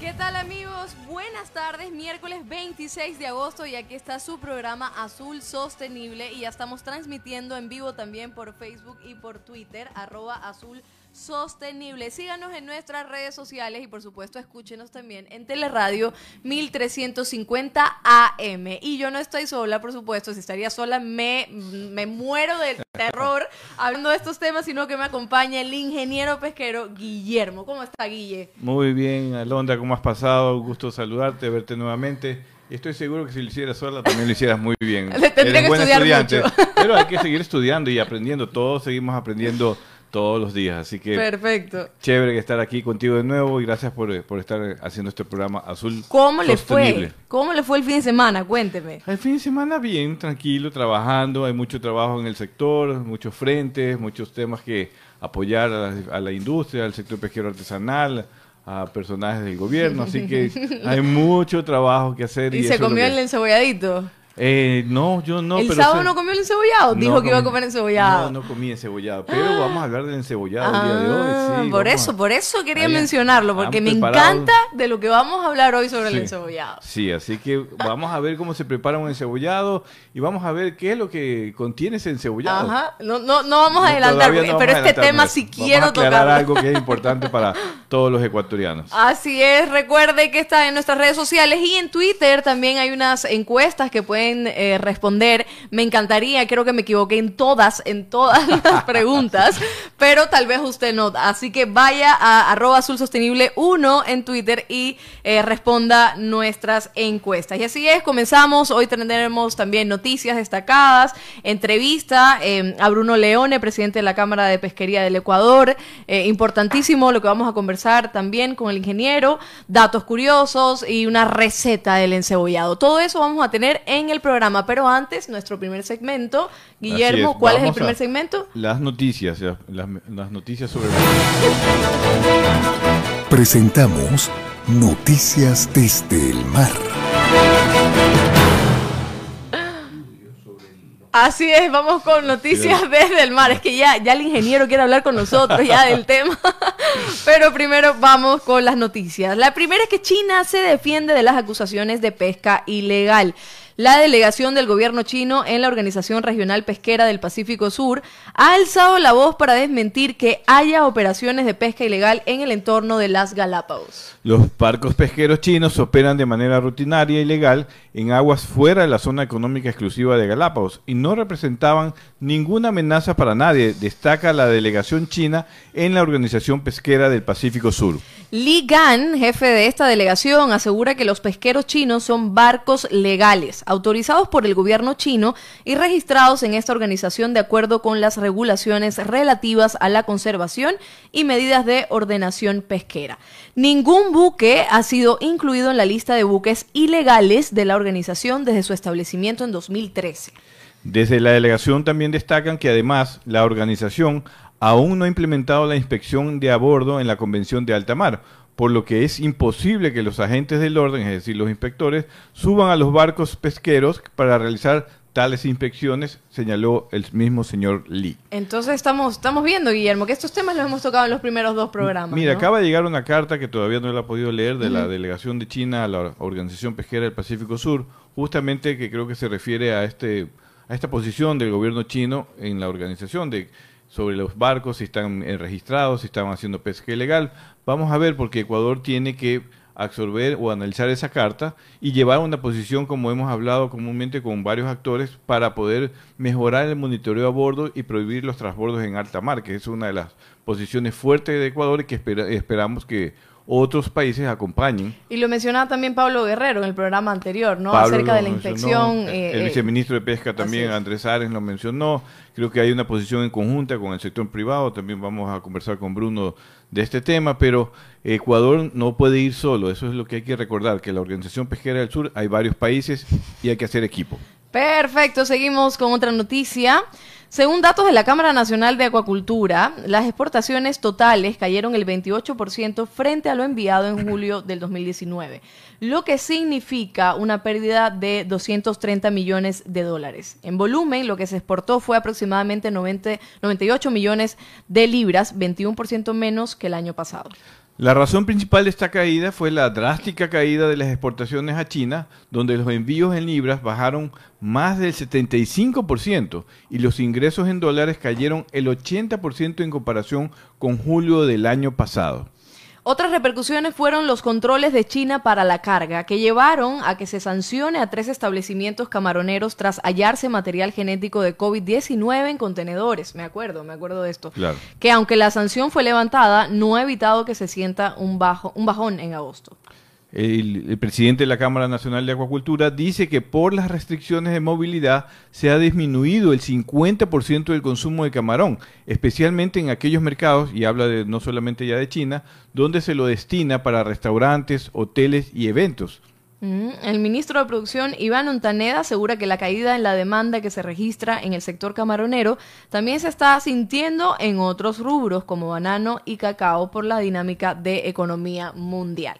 ¿Qué tal amigos? Buenas tardes, miércoles 26 de agosto y aquí está su programa Azul Sostenible y ya estamos transmitiendo en vivo también por Facebook y por Twitter, arroba azul. Síganos en nuestras redes sociales y por supuesto escúchenos también en Teleradio 1350 AM. Y yo no estoy sola, por supuesto, si estaría sola me, me muero del terror hablando de estos temas, sino que me acompaña el ingeniero pesquero Guillermo. ¿Cómo está Guille? Muy bien, Alondra, ¿cómo has pasado? Gusto saludarte, verte nuevamente. Estoy seguro que si lo hicieras sola también lo hicieras muy bien. Le tendría que estudiar estudiante, mucho. pero hay que seguir estudiando y aprendiendo. Todos seguimos aprendiendo todos los días. Así que Perfecto. chévere que estar aquí contigo de nuevo y gracias por, por estar haciendo este programa Azul ¿Cómo le fue? ¿Cómo le fue el fin de semana? Cuénteme. El fin de semana bien, tranquilo, trabajando. Hay mucho trabajo en el sector, muchos frentes, muchos temas que apoyar a la, a la industria, al sector pesquero artesanal, a personajes del gobierno. Así que hay mucho trabajo que hacer. ¿Y, Y, se comió que- el enceboladito? Eh, no, yo no. ¿El pero sábado no comió el encebollado? Dijo No que iba a comer encebollado. No, no comí encebollado. Pero vamos a hablar del encebollado el día de Ah, hoy. Sí, por eso, a- por eso quería Ahí mencionarlo, porque me encanta de lo que vamos a hablar hoy sobre el encebollado. Sí, así que vamos a ver cómo se prepara un encebollado y vamos a ver qué es lo que contiene ese encebollado. Ajá, no, no, no vamos a adelantar, no pero vamos este adelantar tema sí quiero tocarlo. algo que es importante para todos los ecuatorianos. Así es, recuerde que está en nuestras redes sociales y en Twitter también hay unas encuestas que pueden eh, responder. Me encantaría, creo que me equivoqué en todas, en todas las preguntas, pero tal vez usted no. Así que vaya a arroba azul sostenible 1 en Twitter y eh, responda nuestras encuestas. Y así es, comenzamos. Hoy tendremos también noticias destacadas, entrevista eh, a Bruno Leone, presidente de la Cámara de Pesquería del Ecuador. Eh, importantísimo lo que vamos a conversar también con el ingeniero, datos curiosos y una receta del encebollado. Todo eso vamos a tener en el programa, pero antes, nuestro primer segmento. Guillermo, es, ¿cuál es el primer segmento? Las noticias, las, las noticias sobre... Presentamos Noticias desde el mar. Así es, vamos con noticias desde el mar. Es que ya, ya el ingeniero quiere hablar con nosotros ya del tema. Pero primero vamos con las noticias. La primera es que China se defiende de las acusaciones de pesca ilegal. La delegación del gobierno chino en la Organización Regional Pesquera del Pacífico Sur ha alzado la voz para desmentir que haya operaciones de pesca ilegal en el entorno de las Galápagos. Los barcos pesqueros chinos operan de manera rutinaria y legal en aguas fuera de la zona económica exclusiva de Galápagos y no representaban ninguna amenaza para nadie, destaca la delegación china en la Organización Pesquera del Pacífico Sur. Li Gan, jefe de esta delegación, asegura que los pesqueros chinos son barcos legales, autorizados por el gobierno chino y registrados en esta organización de acuerdo con las regulaciones relativas a la conservación y medidas de ordenación pesquera. Ningún buque ha sido incluido en la lista de buques ilegales de la organización desde su establecimiento en 2013. Desde la delegación también destacan que además la organización aún no ha implementado la inspección de a bordo en la Convención de Alta Mar, por lo que es imposible que los agentes del orden, es decir, los inspectores, suban a los barcos pesqueros para realizar tales inspecciones, señaló el mismo señor Lee. Entonces estamos, estamos viendo, Guillermo, que estos temas los hemos tocado en los primeros dos programas. Mira, ¿no? acaba de llegar una carta que todavía no la he podido leer de la delegación de China a la Organización Pesquera del Pacífico Sur, justamente que creo que se refiere a este a esta posición del gobierno chino en la organización de sobre los barcos si están eh, registrados, si están haciendo pesca ilegal. Vamos a ver porque Ecuador tiene que absorber o analizar esa carta y llevar una posición como hemos hablado comúnmente con varios actores para poder mejorar el monitoreo a bordo y prohibir los transbordos en alta mar, que es una de las posiciones fuertes de Ecuador y que espera- esperamos que otros países acompañen. Y lo mencionaba también Pablo Guerrero en el programa anterior, ¿no? Pablo Acerca de la inspección. el eh, eh, viceministro de Pesca también. Andrés Ares, lo mencionó. Creo que hay una posición en conjunta con el sector privado. También vamos a conversar con Bruno de este tema, pero Ecuador no puede ir solo. Eso es lo que hay que recordar, que la Organización Pesquera del Sur hay varios países y hay que hacer equipo. Perfecto, seguimos con otra noticia. Según datos de la Cámara Nacional de Acuacultura, las exportaciones totales cayeron el 28% frente a lo enviado en julio del 2019, lo que significa una pérdida de 230 millones de dólares. En volumen, lo que se exportó fue aproximadamente 90 98 millones de libras, 21% menos que el año pasado. La razón principal de esta caída fue la drástica caída de las exportaciones a China, donde los envíos en libras bajaron más del 75% y los ingresos en dólares cayeron el 80% en comparación con julio del año pasado. Otras repercusiones fueron los controles de China para la carga, que llevaron a que se sancione a tres establecimientos camaroneros tras hallarse material genético de COVID-19 en contenedores. Me acuerdo, me acuerdo de esto. Claro. Que aunque la sanción fue levantada, no ha evitado que se sienta un, bajo, un bajón en agosto. El, presidente de la Cámara Nacional de Acuacultura dice que por las restricciones de movilidad se ha disminuido el 50% del consumo de camarón, especialmente en aquellos mercados, y habla de no solamente ya de China, donde se lo destina para restaurantes, hoteles y eventos. Mm, el ministro de Producción, Iván Ontaneda, asegura que la caída en la demanda que se registra en el sector camaronero también se está sintiendo en otros rubros como banano y cacao por la dinámica de economía mundial.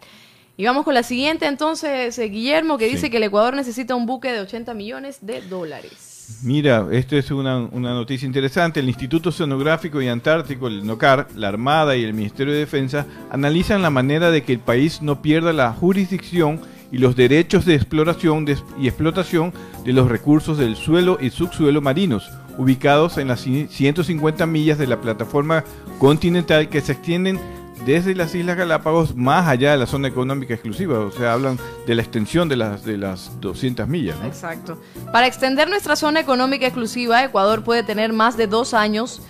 Y vamos con la siguiente entonces, eh, Guillermo, que dice que el Ecuador necesita un buque de 80 millones de dólares. Mira, esto es una, una noticia interesante. El Instituto Oceanográfico y Antártico, el NOCAR, la Armada y el Ministerio de Defensa analizan la manera de que el país no pierda la jurisdicción y los derechos de exploración y explotación de los recursos del suelo y subsuelo marinos, ubicados en las ci- 150 millas de la plataforma continental que se extienden desde las Islas Galápagos más allá de la zona económica exclusiva. O sea, hablan de la extensión de las, de las 200 millas. ¿no? Exacto. Para extender nuestra zona económica exclusiva, Ecuador puede tener más de dos años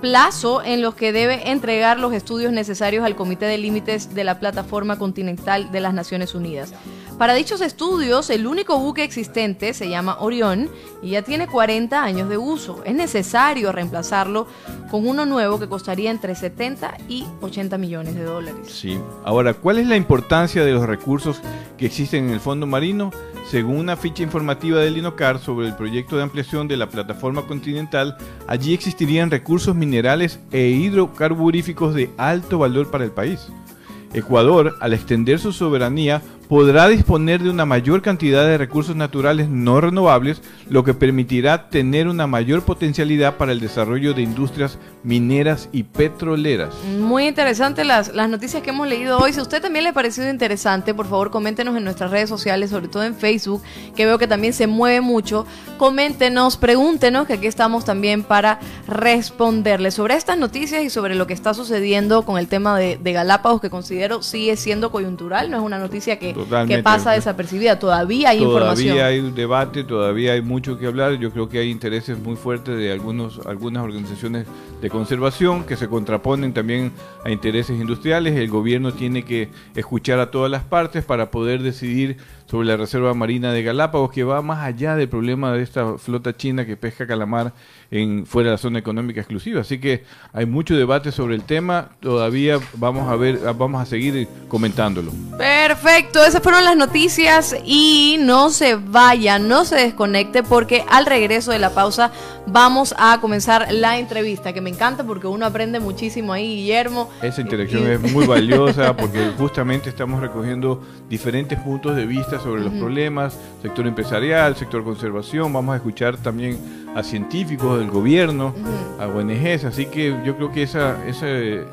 plazo en los que debe entregar los estudios necesarios al Comité de Límites de la Plataforma Continental de las Naciones Unidas. Para dichos estudios, el único buque existente se llama Orión y ya tiene 40 años de uso. Es necesario reemplazarlo con uno nuevo que costaría entre 70 y 80 millones de dólares. Sí. Ahora, ¿cuál es la importancia de los recursos que existen en el fondo marino? Según una ficha informativa del INOCAR sobre el proyecto de ampliación de la plataforma continental, allí existirían recursos minerales e hidrocarburíficos de alto valor para el país. Ecuador, al extender su soberanía, podrá disponer de una mayor cantidad de recursos naturales no renovables, lo que permitirá tener una mayor potencialidad para el desarrollo de industrias mineras y petroleras. Muy interesante las, las noticias que hemos leído hoy. Si a usted también le ha parecido interesante, por favor coméntenos en nuestras redes sociales, sobre todo en Facebook, que veo que también se mueve mucho. Coméntenos, pregúntenos, que aquí estamos también para responderles sobre estas noticias y sobre lo que está sucediendo con el tema de Galápagos, que considero sigue siendo coyuntural, no es una noticia que, Totalmente. que pasa desapercibida. Todavía hay información. Todavía hay un debate, todavía hay mucho que hablar. Yo creo que hay intereses muy fuertes de algunos, algunas organizaciones de conservación que se contraponen también a intereses industriales. El gobierno tiene que escuchar a todas las partes para poder decidir sobre la Reserva Marina de Galápagos, que va más allá del problema de esta flota china que pesca calamar en fuera de la zona económica exclusiva. Así que hay mucho debate sobre el tema. Todavía vamos a ver, vamos a seguir comentándolo. Perfecto, esas fueron las noticias y no se vaya, no se desconecte porque al regreso de la pausa vamos a comenzar la entrevista que me encanta porque uno aprende muchísimo ahí, Guillermo. Esa interacción Y- es muy valiosa porque justamente estamos recogiendo diferentes puntos de vista sobre los problemas, sector empresarial, sector conservación, vamos a escuchar también a científicos del gobierno, a ONGs, así que yo creo que esa, esa,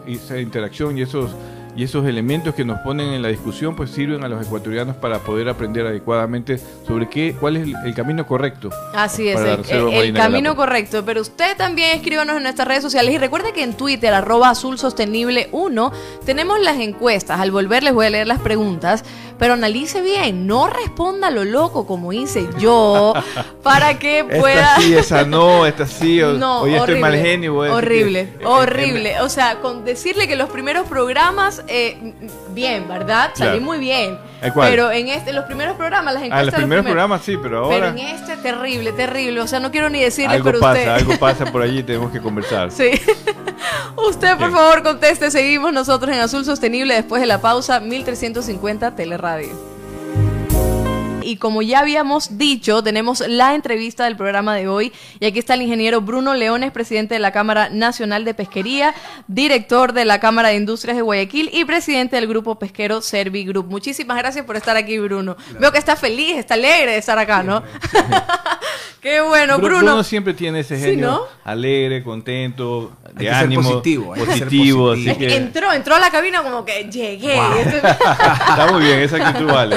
esa interacción y esos y esos elementos que nos ponen en la discusión pues sirven a los ecuatorianos para poder aprender adecuadamente sobre qué cuál es el, el camino correcto. Así es, el, camino correcto. Pero usted también escríbanos en nuestras redes sociales y recuerde que en Twitter, arroba azul sostenible 1, tenemos las encuestas. Al volver les voy a leer las preguntas, pero analice bien, no responda lo loco como hice yo, para que pueda... Esta sí, esa no, esta sí, o- No, hoy estoy mal genio. voy a decir horrible, que- horrible. O sea, con decirle que los primeros programas, eh, bien, ¿verdad? Salí Claro. muy bien. Pero en este, los primeros programas, las encuestas. Ah, los primeros programas sí, pero Pero ahora en este, terrible, terrible. O sea, no quiero ni decirle, algo pero pasa, usted. algo pasa por allí, tenemos que conversar. Sí. Usted, por Bien. favor, conteste. Seguimos nosotros en Azul Sostenible después de la pausa 1350 Teleradio. Y como ya habíamos dicho, tenemos la entrevista del programa de hoy. Y aquí está el ingeniero Bruno Leones, presidente de la Cámara Nacional de Pesquería, director de la Cámara de Industrias de Guayaquil y presidente del grupo pesquero Servi Group. Muchísimas gracias por estar aquí, Bruno. Veo que está feliz, está alegre de estar acá, ¿no? Qué bueno, Bru- Bruno. siempre tiene ese Sí, genio ¿no? alegre, contento, Hay de ánimo, positivo, hay que ser positivo, positivo. así que Entró, entró a la cabina como que llegué. está muy bien, esa actitud vale.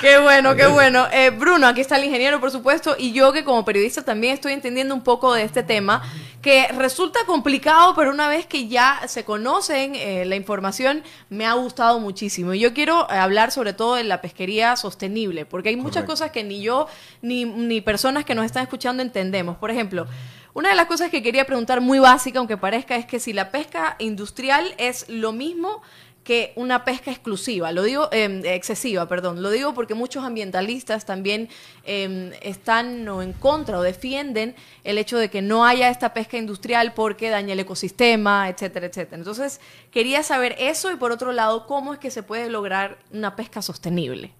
Qué bueno, qué bueno. Eh, Bruno, aquí está el ingeniero, por supuesto, y yo que como periodista también estoy entendiendo un poco de este tema, que resulta complicado, pero una vez que ya se conocen eh, la información, me ha gustado muchísimo. Y yo quiero eh, hablar sobre todo de la pesquería sostenible, porque hay muchas Correcto. cosas que ni yo ni, ni personas que nos están escuchando entendemos. Por ejemplo, una de las cosas que quería preguntar muy básica, aunque parezca, es que si la pesca industrial es lo mismo que una pesca exclusiva, lo digo eh, excesiva, perdón, lo digo porque muchos ambientalistas también eh, están en contra o defienden el hecho de que no haya esta pesca industrial porque daña el ecosistema, etcétera, etcétera. Entonces, quería saber eso y por otro lado, cómo es que se puede lograr una pesca sostenible.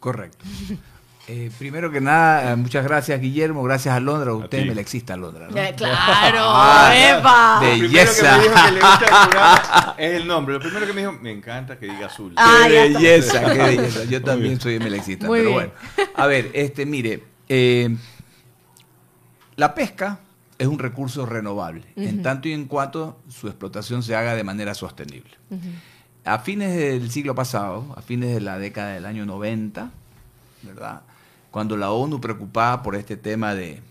Correcto. Eh, primero que nada, eh, muchas gracias Guillermo, gracias a Londra, usted me la exista Londra. ¿no? Ya, claro, Ah, ¡epa! de- Lo primero que Belleza. me dijo que le gusta el programa es el nombre. Lo primero que me dijo, me encanta que diga azul. Ah, qué está. belleza, qué belleza. Yo también soy melexista. Pero bien. bueno. A ver, este, mire, eh, la pesca es un recurso renovable, en tanto y en cuanto su explotación se haga de manera sostenible. A fines del siglo pasado, a fines de la década del año 90, ¿verdad? Cuando la ONU, preocupada por este tema de,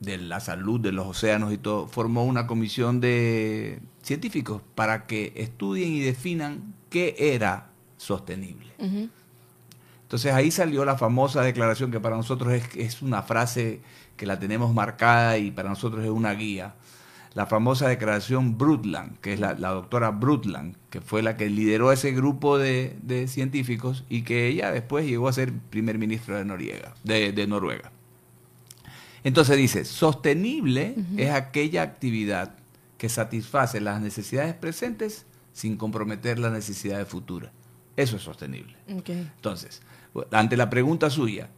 de la salud de los océanos y todo, formó una comisión de científicos para que estudien y definan qué era sostenible. Entonces ahí salió la famosa declaración que para nosotros es, es una frase que la tenemos marcada y para nosotros es una guía. La famosa declaración Brundtland, que es la, la doctora Brundtland, que fue la que lideró ese grupo de, de científicos y que ella después llegó a ser primer ministro de, Noriega, de, de Noruega. Entonces dice, sostenible es aquella actividad que satisface las necesidades presentes sin comprometer las necesidades futuras. Eso es sostenible. Entonces, ante la pregunta suya,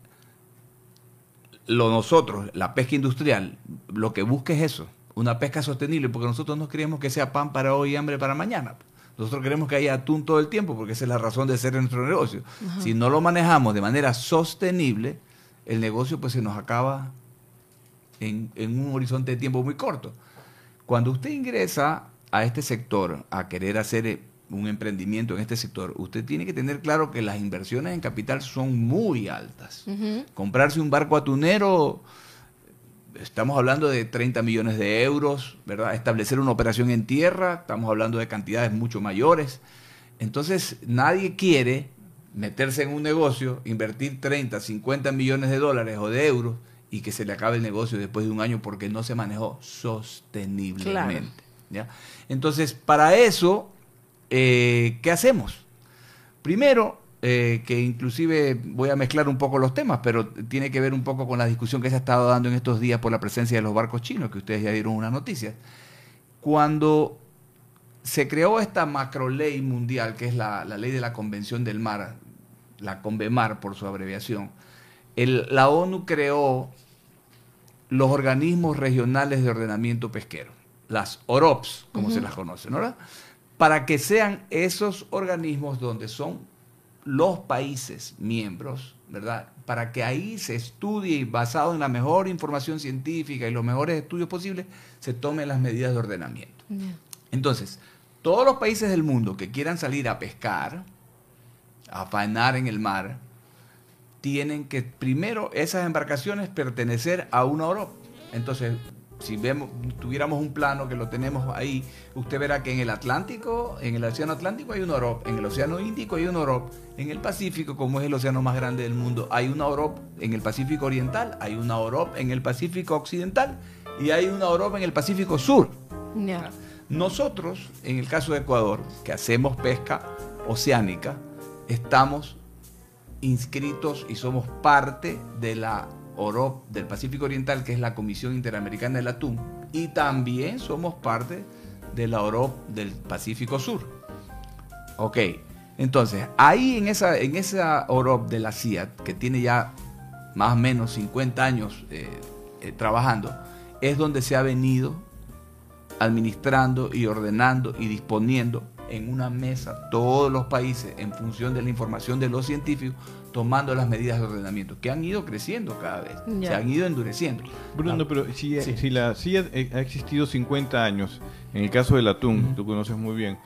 lo nosotros, la pesca industrial, lo que busca es eso, una pesca sostenible, porque nosotros no queremos que sea pan para hoy y hambre para mañana. Nosotros queremos que haya atún todo el tiempo, porque esa es la razón de ser de nuestro negocio. Si no lo manejamos de manera sostenible, el negocio pues se nos acaba en, en un horizonte de tiempo muy corto. Cuando usted ingresa a este sector a querer hacer eh, un emprendimiento en este sector, usted tiene que tener claro que las inversiones en capital son muy altas. Comprarse un barco atunero, estamos hablando de 30 millones de euros, ¿verdad? Establecer una operación en tierra, estamos hablando de cantidades mucho mayores. Entonces, nadie quiere meterse en un negocio, invertir 30, 50 millones de dólares o de euros y que se le acabe el negocio después de un año porque no se manejó sosteniblemente. ¿ya? Entonces, para eso, eh, ¿qué hacemos? Primero, eh, que inclusive voy a mezclar un poco los temas, pero tiene que ver un poco con la discusión que se ha estado dando en estos días por la presencia de los barcos chinos, que ustedes ya dieron una noticia. Cuando se creó esta macro ley mundial, que es la, la ley de la Convención del Mar, la CONVEMAR por su abreviación, el- la ONU creó los organismos regionales de ordenamiento pesquero, las OROPS, como se las conoce, ¿no? ¿verdad? Para que sean esos organismos donde son los países miembros, ¿verdad? Para que ahí se estudie y basado en la mejor información científica y los mejores estudios posibles, se tomen las medidas de ordenamiento. Entonces, todos los países del mundo que quieran salir a pescar, a faenar en el mar, tienen que primero esas embarcaciones pertenecer a una OROP. Entonces, si vemos, tuviéramos un plano que lo tenemos ahí, usted verá que en el Atlántico, en el Océano Atlántico hay una OROP, en el Océano Índico hay una OROP, en el Pacífico, como es el océano más grande del mundo, hay una OROP, en el Pacífico Oriental hay una OROP, en el Pacífico Occidental y hay una OROP en el Pacífico Sur. Nosotros, en el caso de Ecuador, que hacemos pesca oceánica, estamos inscritos y somos parte de la OROP del Pacífico Oriental, que es la Comisión Interamericana del Atún, y también somos parte de la OROP del Pacífico Sur. Ok, entonces, ahí en esa, en esa OROP de la CIAT, que tiene ya más o menos 50 años eh, eh, trabajando, es donde se ha venido administrando y ordenando y disponiendo en una mesa todos los países en función de la información de los científicos tomando las medidas de ordenamiento que han ido creciendo cada vez, Ya. se han ido endureciendo. Bruno, Ah, pero si, Sí. si la CIA ha existido 50 años, en el caso del atún, Ujú. tú conoces muy bien,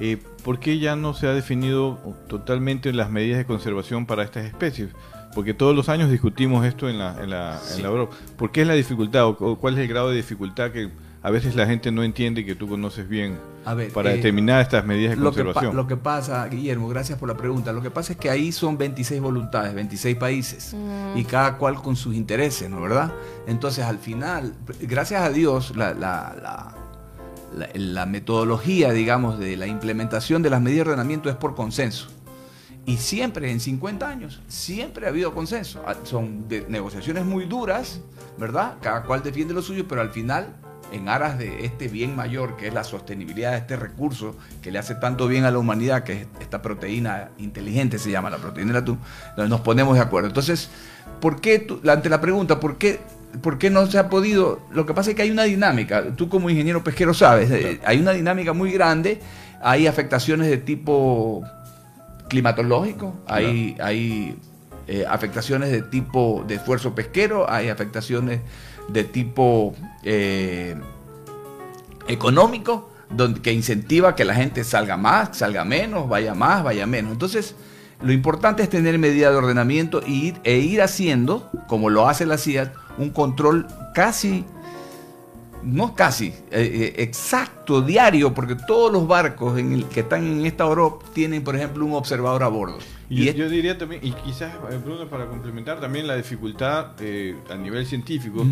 eh, ¿por qué ya no se ha definido totalmente las medidas de conservación para estas especies? Porque todos los años discutimos esto en la, en la, en Sí. la Europa. ¿Por qué es la dificultad o, o cuál es el grado de dificultad que a veces la gente no entiende que tú conoces bien A ver, para eh, determinar estas medidas de Lo que, pa- conservación? lo que pasa, Guillermo, gracias por la pregunta. Lo que pasa es que ahí son 26 voluntades, 26 países, Mm. y cada cual con sus intereses, ¿no verdad? Entonces, al final, gracias a Dios, la, la- la- la- la metodología, digamos, de la implementación de las medidas de ordenamiento es por consenso. Y siempre, en 50 años, siempre ha habido consenso. Ah, Son de- negociaciones muy duras, ¿verdad? Cada cual defiende lo suyo, pero al final, en aras de este bien mayor, que es la sostenibilidad de este recurso que le hace tanto bien a la humanidad, que es esta proteína inteligente, se llama la proteína atún, donde nos ponemos de acuerdo. Entonces, ¿por qué, tú- la- ante la pregunta, ¿por qué, ¿por qué no se ha podido? Lo que pasa es que hay una dinámica, tú como ingeniero pesquero sabes, eh, hay una dinámica muy grande, hay afectaciones de tipo climatológico, hay, hay eh, afectaciones de tipo de esfuerzo pesquero, hay afectaciones de tipo eh, económico, donde, que incentiva que la gente salga más, salga menos, vaya más, vaya menos. Entonces, lo importante es tener medida de ordenamiento y ir- e ir haciendo, como lo hace la CIA, un control casi no casi, eh, eh, exacto, diario, porque todos los barcos en el, que están en esta Europa tienen, por ejemplo, un observador a bordo. Y yo, diría también, y quizás, eh, Bruno, para complementar también la dificultad eh, a nivel científico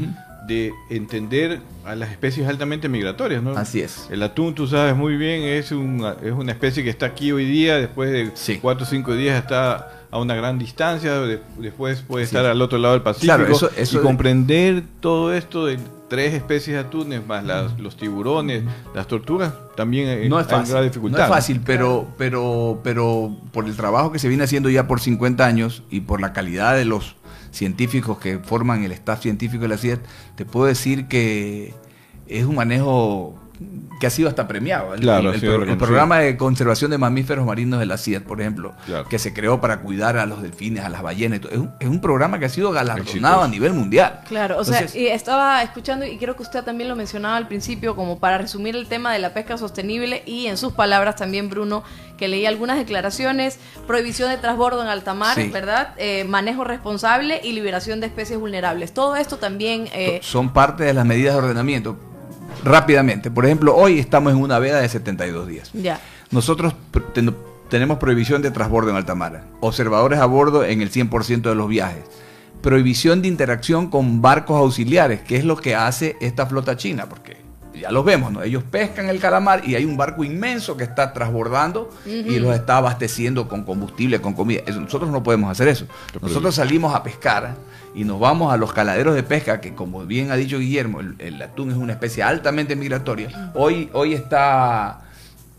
de entender a las especies altamente migratorias, ¿no? Así es. El atún, tú sabes muy bien, es una, es una especie que está aquí hoy día, después de Sí. cuatro o cinco días está a una gran distancia, de- después puede Sí. estar al otro lado del Pacífico. Claro, eso- eso y de- comprender todo esto de tres especies de atunes, más las- los tiburones, las tortugas, también eh, no es hay fácil. gran No dificultad. es fácil, pero, pero, pero por el trabajo que se viene haciendo ya por 50 años y por la calidad de los científicos que forman el staff científico de la CIET, te puedo decir que es un manejo que ha sido hasta premiado. El, Claro, el- programa de conservación de mamíferos marinos de la CIET, por ejemplo, Claro. que se creó para cuidar a los delfines, a las ballenas, y todo, es, un, es un programa que ha sido galardonado Exitoso. a nivel mundial. Claro, o sea, y estaba escuchando y creo que usted también lo mencionaba al principio como para resumir el tema de la pesca sostenible y en sus palabras también Bruno que leí algunas declaraciones, prohibición de transbordo en alta mar, Sí. ¿verdad? Eh, manejo responsable y liberación de especies vulnerables. Todo esto también eh, son parte de las medidas de ordenamiento. Rápidamente, por ejemplo, hoy estamos en una veda de 72 días. ya. Nosotros ten- tenemos prohibición de transbordo en alta mar, observadores a bordo en el 100% de los viajes, prohibición de interacción con barcos auxiliares, que es lo que hace esta flota china, porque ya los vemos, ¿no? Ellos pescan el calamar y hay un barco inmenso que está transbordando y los está abasteciendo con combustible, con comida. Eso- nosotros no podemos hacer eso. Nosotros salimos a pescar y nos vamos a los caladeros de pesca, que como bien ha dicho Guillermo, el, el atún es una especie altamente migratoria. Hoy, hoy está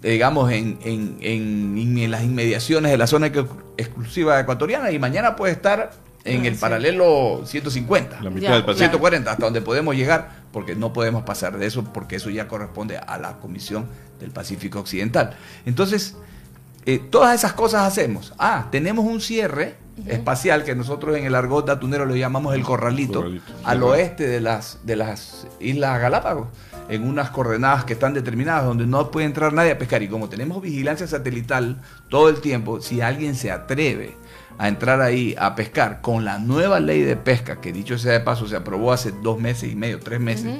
digamos, en, en, en- en las inmediaciones de la zona ex- exclusiva ecuatoriana y mañana puede estar en el paralelo 150. La mitad Ya, del Pacífico. 140, hasta donde podemos llegar, porque no podemos pasar de eso, porque eso ya corresponde a la Comisión del Pacífico Occidental. Entonces, eh, todas esas cosas hacemos. Ah, tenemos un cierre espacial que nosotros en el argot atunero le llamamos el corralito, Corralito. al oeste de las, de las Islas Galápagos, en unas coordenadas que están determinadas, donde no puede entrar nadie a pescar. Y como tenemos vigilancia satelital todo el tiempo, si alguien se atreve a entrar ahí a pescar con la nueva ley de pesca, que dicho sea de paso se aprobó hace dos meses y medio, tres meses,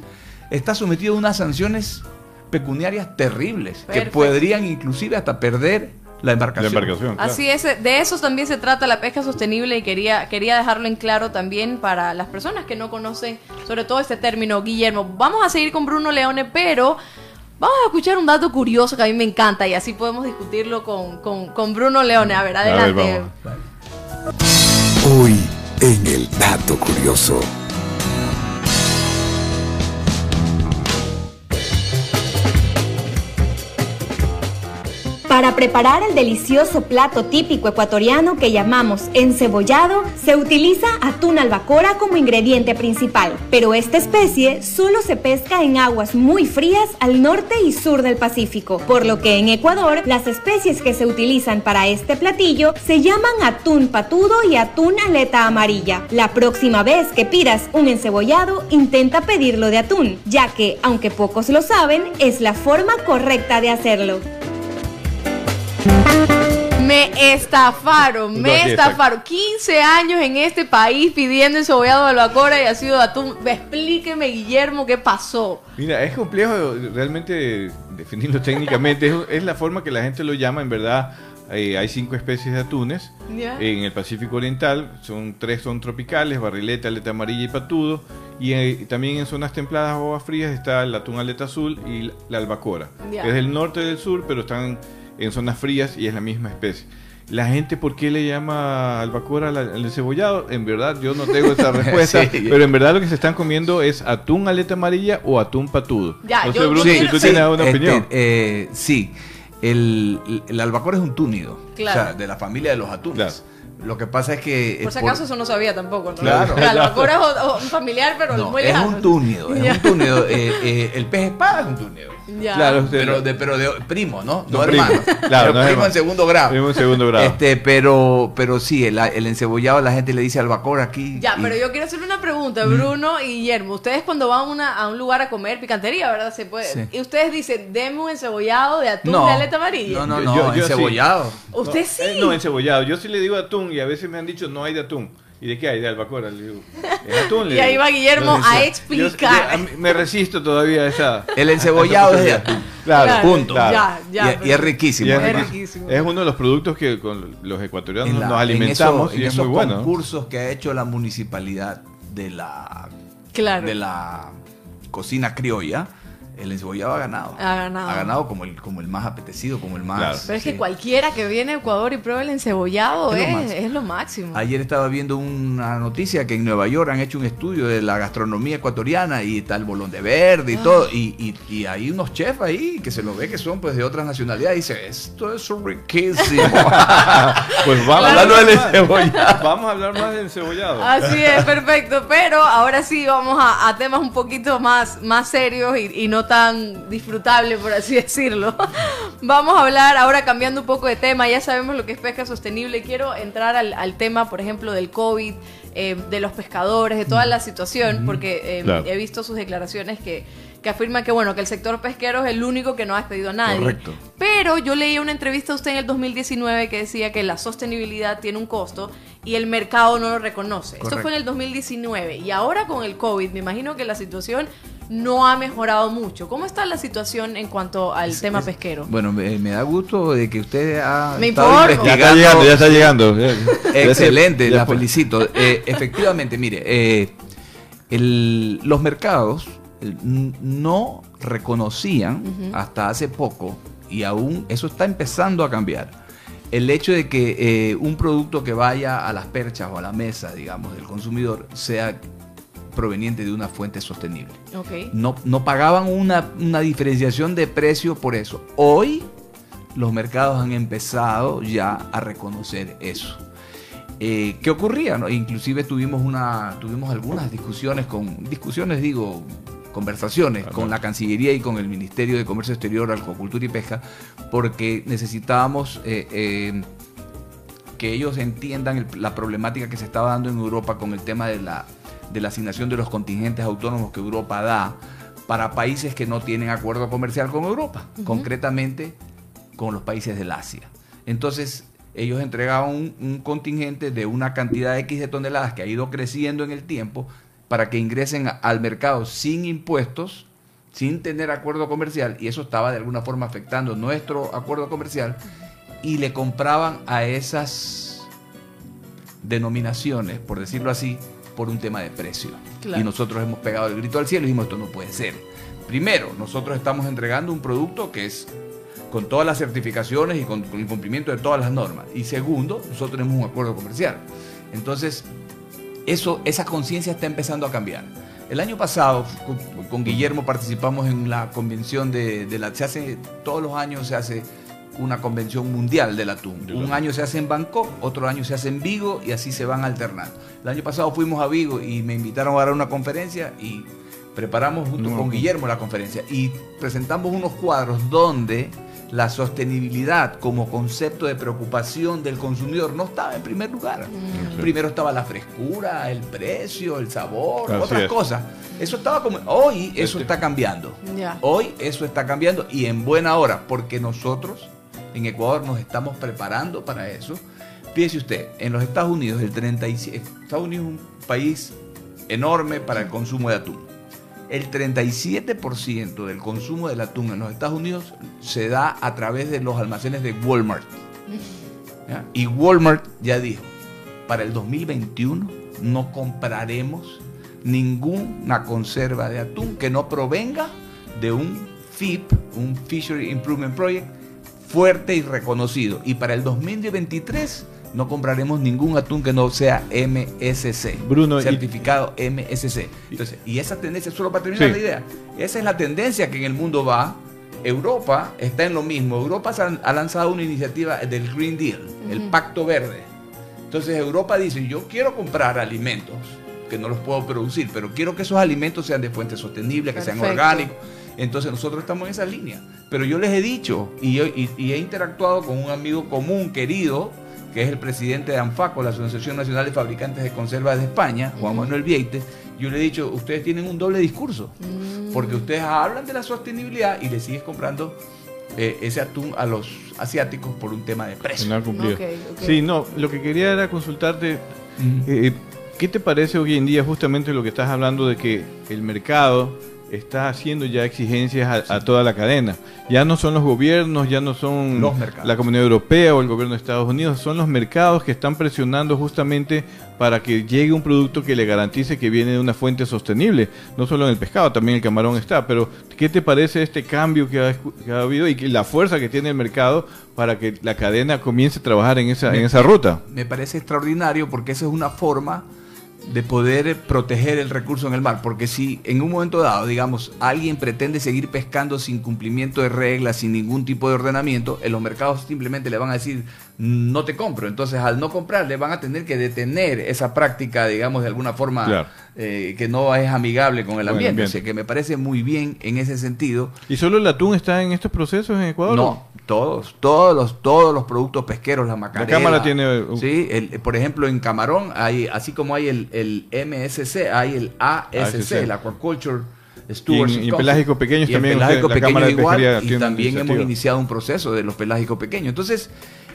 está sometido a unas sanciones pecuniarias terribles, que podrían inclusive hasta perder la La embarcación. claro. Así es, de eso también se trata la pesca sostenible y quería, quería dejarlo en claro también para las personas que no conocen sobre todo este término. Guillermo, vamos a seguir con Bruno Leone, pero vamos a escuchar un dato curioso que a mí me encanta y así podemos discutirlo con, con, con Bruno Leone. A ver, A ver, adelante. vamos. Hoy en el Dato Curioso. Para preparar el delicioso plato típico ecuatoriano que llamamos encebollado, se utiliza atún albacora como ingrediente principal, pero esta especie solo se pesca en aguas muy frías al norte y sur del Pacífico, por lo que en Ecuador las especies que se utilizan para este platillo se llaman atún patudo y atún aleta amarilla. La próxima vez que pidas un encebollado, intenta pedirlo de atún, ya que, aunque pocos lo saben, es la forma correcta de hacerlo. Me estafaron, me estafaron. 15 años en este país pidiendo encebollado de albacora y ha sido atún. Explíqueme, Guillermo, qué pasó. Mira, es complejo realmente definirlo técnicamente. Es, es la forma que la gente lo llama. En verdad, eh, hay cinco especies de atunes Ya. en el Pacífico Oriental. Son tres son tropicales: barrilete, aleta amarilla y patudo. Y eh, también en zonas templadas o aguas frías está el atún aleta azul y la albacora. Ya. Es del norte y del sur, pero están en zonas frías y es la misma especie. La gente, ¿por qué le llama albacora al, al encebollado? En verdad, yo no tengo esa respuesta, Sí. pero en verdad lo que se están comiendo es atún aleta amarilla o atún patudo. Ya, no yo- sé, Bruno, yo si tú sí, tienes alguna este, opinión. eh, sí, el, el albacora es un túnido, Claro. o sea, de la familia de los atunes. Claro. Lo que pasa es que... eh, Por si acaso eso no sabía tampoco. ¿no? Claro. La albacora es un familiar, pero no, muy es lejano. un túnido, es un túnido. eh, eh, el pez espada es un túnido. Ya. Claro, usted- Pero de, pero de primo, ¿no? No, primo. hermano. Claro, Pero no primo hermano. en segundo grado. Primo en segundo grado. Este, pero, pero sí, el, el encebollado la gente le dice albacora aquí. Ya, y- pero yo quiero hacerle una pregunta, Bruno y Guillermo. Ustedes cuando van a, una- a un lugar a comer picantería, ¿verdad? Se puede. Sí. Y ustedes dicen, deme un encebollado de atún no, de aleta amarilla. No, no, no, yo- yo sí. encebollado. Usted no, sí. eh, no, encebollado. Yo sí le digo atún y a veces me han dicho no hay de atún. ¿Y de qué hay? De albacora. Le digo, atún. le Y ahí va Guillermo No, a explicar. yo- me resisto todavía a esa. El encebollado es de atún. Claro, Claro, punto. claro. Ya, ya. y, y es riquísimo. Y es, Es riquísimo. Es uno de los productos que con los ecuatorianos la- nos en alimentamos en y es esos muy bueno. ¿no? concursos que ha hecho la municipalidad de la Claro. de la cocina criolla, el encebollado ha ganado. Ha ganado. Ha ganado como el, como el más apetecido, como el más. Claro. Pero es sí. que cualquiera que viene a Ecuador y pruebe el encebollado Es lo es, lo máximo. Ayer estaba viendo una noticia que en Nueva York han hecho un estudio de la gastronomía ecuatoriana y está el bolón de verde y Ah. todo. Y, y- y hay unos chefs ahí que se lo ve que son pues de otras nacionalidades. Y dice, esto es riquísimo. Pues vamos, Hablando a hablar del más- encebollado. vamos a hablar más del encebollado. Así es, perfecto. Pero ahora sí vamos a, a temas un poquito más, más serios y, y no tan disfrutables, por así decirlo. Vamos a hablar ahora cambiando un poco de tema. Ya sabemos lo que es pesca sostenible. Quiero entrar al, al tema, por ejemplo, del COVID, eh, de los pescadores, de toda la situación, porque eh, Claro. he visto sus declaraciones que, que afirman que, bueno, que el sector pesquero es el único que no ha despedido a nadie. Correcto. Pero yo leí una entrevista a usted en el 2019 que decía que la sostenibilidad tiene un costo y el mercado no lo reconoce. Esto Correcto. fue en el 2019 y ahora con el COVID me imagino que la situación no ha mejorado mucho. ¿Cómo está la situación en cuanto al tema pesquero? Bueno, me, me da gusto de que usted ha Me estado. Ya está llegando, ya está llegando. Excelente, ya la fue. felicito. Eh, efectivamente, mire, eh, el- los mercados no reconocían hasta hace poco, y aún eso está empezando a cambiar, el hecho de que eh, un producto que vaya a las perchas o a la mesa, digamos, del consumidor, sea proveniente de una fuente sostenible. No, no pagaban una, una diferenciación de precio por eso. Hoy los mercados han empezado ya a reconocer eso. Eh, ¿Qué ocurría? no? Inclusive tuvimos, una, tuvimos algunas discusiones, con discusiones digo, conversaciones Ajá. con la Cancillería y con el Ministerio de Comercio Exterior, Acuacultura y Pesca, porque necesitábamos eh, eh, que ellos entiendan el- la problemática que se estaba dando en Europa con el tema de la, de la asignación de los contingentes autónomos que Europa da para países que no tienen acuerdo comercial con Europa, concretamente con los países del Asia. Entonces, ellos entregaban un, un contingente de una cantidad X de toneladas que ha ido creciendo en el tiempo para que ingresen al mercado sin impuestos, sin tener acuerdo comercial, y eso estaba de alguna forma afectando nuestro acuerdo comercial, y le compraban a esas denominaciones, por decirlo así, por un tema de precio. Claro. Y nosotros hemos pegado el grito al cielo y dijimos, esto no puede ser. Primero, nosotros estamos entregando un producto que es con todas las certificaciones y con, con el cumplimiento de todas las normas. Y segundo, nosotros tenemos un acuerdo comercial. Entonces, eso, esa conciencia está empezando a cambiar. El año pasado, con, Guillermo participamos en la convención de, de la... Se hace, todos los años se hace una convención mundial del atún. Del Un año se hace en Bangkok, otro año se hace en Vigo y así se van alternando. El año pasado fuimos a Vigo y me invitaron a dar una conferencia y preparamos junto No, con. Guillermo la conferencia y presentamos unos cuadros donde la sostenibilidad como concepto de preocupación del consumidor no estaba en primer lugar. Primero estaba la frescura, el precio, el sabor, Así otras es. cosas. Eso estaba como... Hoy eso Este- está cambiando. Hoy eso está cambiando y en buena hora, porque nosotros en Ecuador nos estamos preparando para eso. Fíjese usted, en los Estados Unidos, el 37, Estados Unidos es un país enorme para el consumo de atún. El 37% del consumo del atún en los Estados Unidos se da a través de los almacenes de Walmart. Y Walmart ya dijo, para el 2021 no compraremos ninguna conserva de atún que no provenga de un FIP, un Fishery Improvement Project, fuerte y reconocido. Y para el 2023 no compraremos ningún atún que no sea MSC, Bruno, y- certificado MSC. Entonces, y esa tendencia, solo para terminar Sí. la idea, esa es la tendencia que en el mundo va. Europa está en lo mismo. Europa ha lanzado una iniciativa del Green Deal, el Pacto Verde. Entonces Europa dice, yo quiero comprar alimentos que no los puedo producir, pero quiero que esos alimentos sean de fuentes sostenibles, que sean orgánicos. Entonces nosotros estamos en esa línea. Pero yo les he dicho y, yo- y- y he interactuado con un amigo común, querido, que es el presidente de ANFACO, la Asociación Nacional de Fabricantes de Conservas de España, Juan Manuel Vieite. Yo le he dicho, ustedes tienen un doble discurso, Mm. porque ustedes hablan de la sostenibilidad y le sigues comprando eh, ese atún a los asiáticos por un tema de precio. No ha cumplido. Ok, ok. Sí, no, lo que quería era consultarte, eh, ¿qué te parece hoy en día justamente lo que estás hablando de que el mercado está haciendo ya exigencias a, a toda la cadena? Ya no son los gobiernos, ya no son Los la Comunidad Europea o el gobierno de Estados Unidos, son los mercados que están presionando justamente para que llegue un producto que le garantice que viene de una fuente sostenible. No solo en el pescado, también el camarón está. Pero, ¿qué te parece este cambio que ha, que ha habido y que la fuerza que tiene el mercado para que la cadena comience a trabajar en esa, en esa ruta? me parece extraordinario porque esa es una forma de poder proteger el recurso en el mar. Porque si en un momento dado, digamos, alguien pretende seguir pescando sin cumplimiento de reglas, sin ningún tipo de ordenamiento, en los mercados simplemente le van a decir, no te compro. Entonces, al no comprar, le van a tener que detener esa práctica, digamos, de alguna forma Claro. eh, que no es amigable con el ambiente. O sea, que me parece muy bien en ese sentido. ¿Y solo el atún está en estos procesos en Ecuador? No, todos, todos los, todos los productos pesqueros, la macarela. Cámara tiene un- Sí, el- por ejemplo, en camarón, hay, así como hay el, el MSC, hay el ASC, ASC. el Aquaculture Y Stewardship y en Council. pelágicos pequeños Y también, pelágicos usted- la Cámara de igual, Pesquería y también hemos iniciado un proceso de los pelágicos pequeños. Entonces,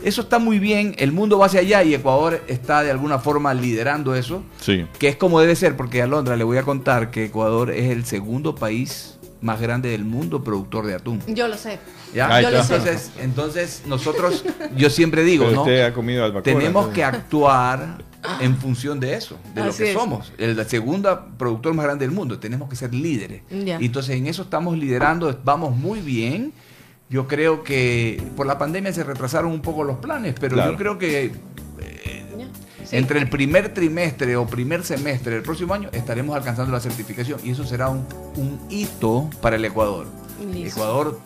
eso está muy bien, el mundo va hacia allá y Ecuador está de alguna forma liderando eso Sí. que es como debe ser, porque a Londra le voy a contar que Ecuador es el segundo país más grande del mundo productor de atún. Yo lo sé. ¿Ya? Ay, Yo lo sé. entonces, entonces nosotros, yo siempre digo, Pero ¿no? usted ha comido albacora. Tenemos ¿no? que actuar en función de eso, de lo que es. somos. El segundo productor más grande del mundo. Tenemos que ser líderes. Ya. Y entonces en eso estamos liderando, vamos muy bien. Yo creo que por la pandemia se retrasaron un poco los planes, pero Claro. yo creo que. Sí. entre el primer trimestre o primer semestre del próximo año estaremos alcanzando la certificación y eso será un, un hito para el Ecuador. Listo. Ecuador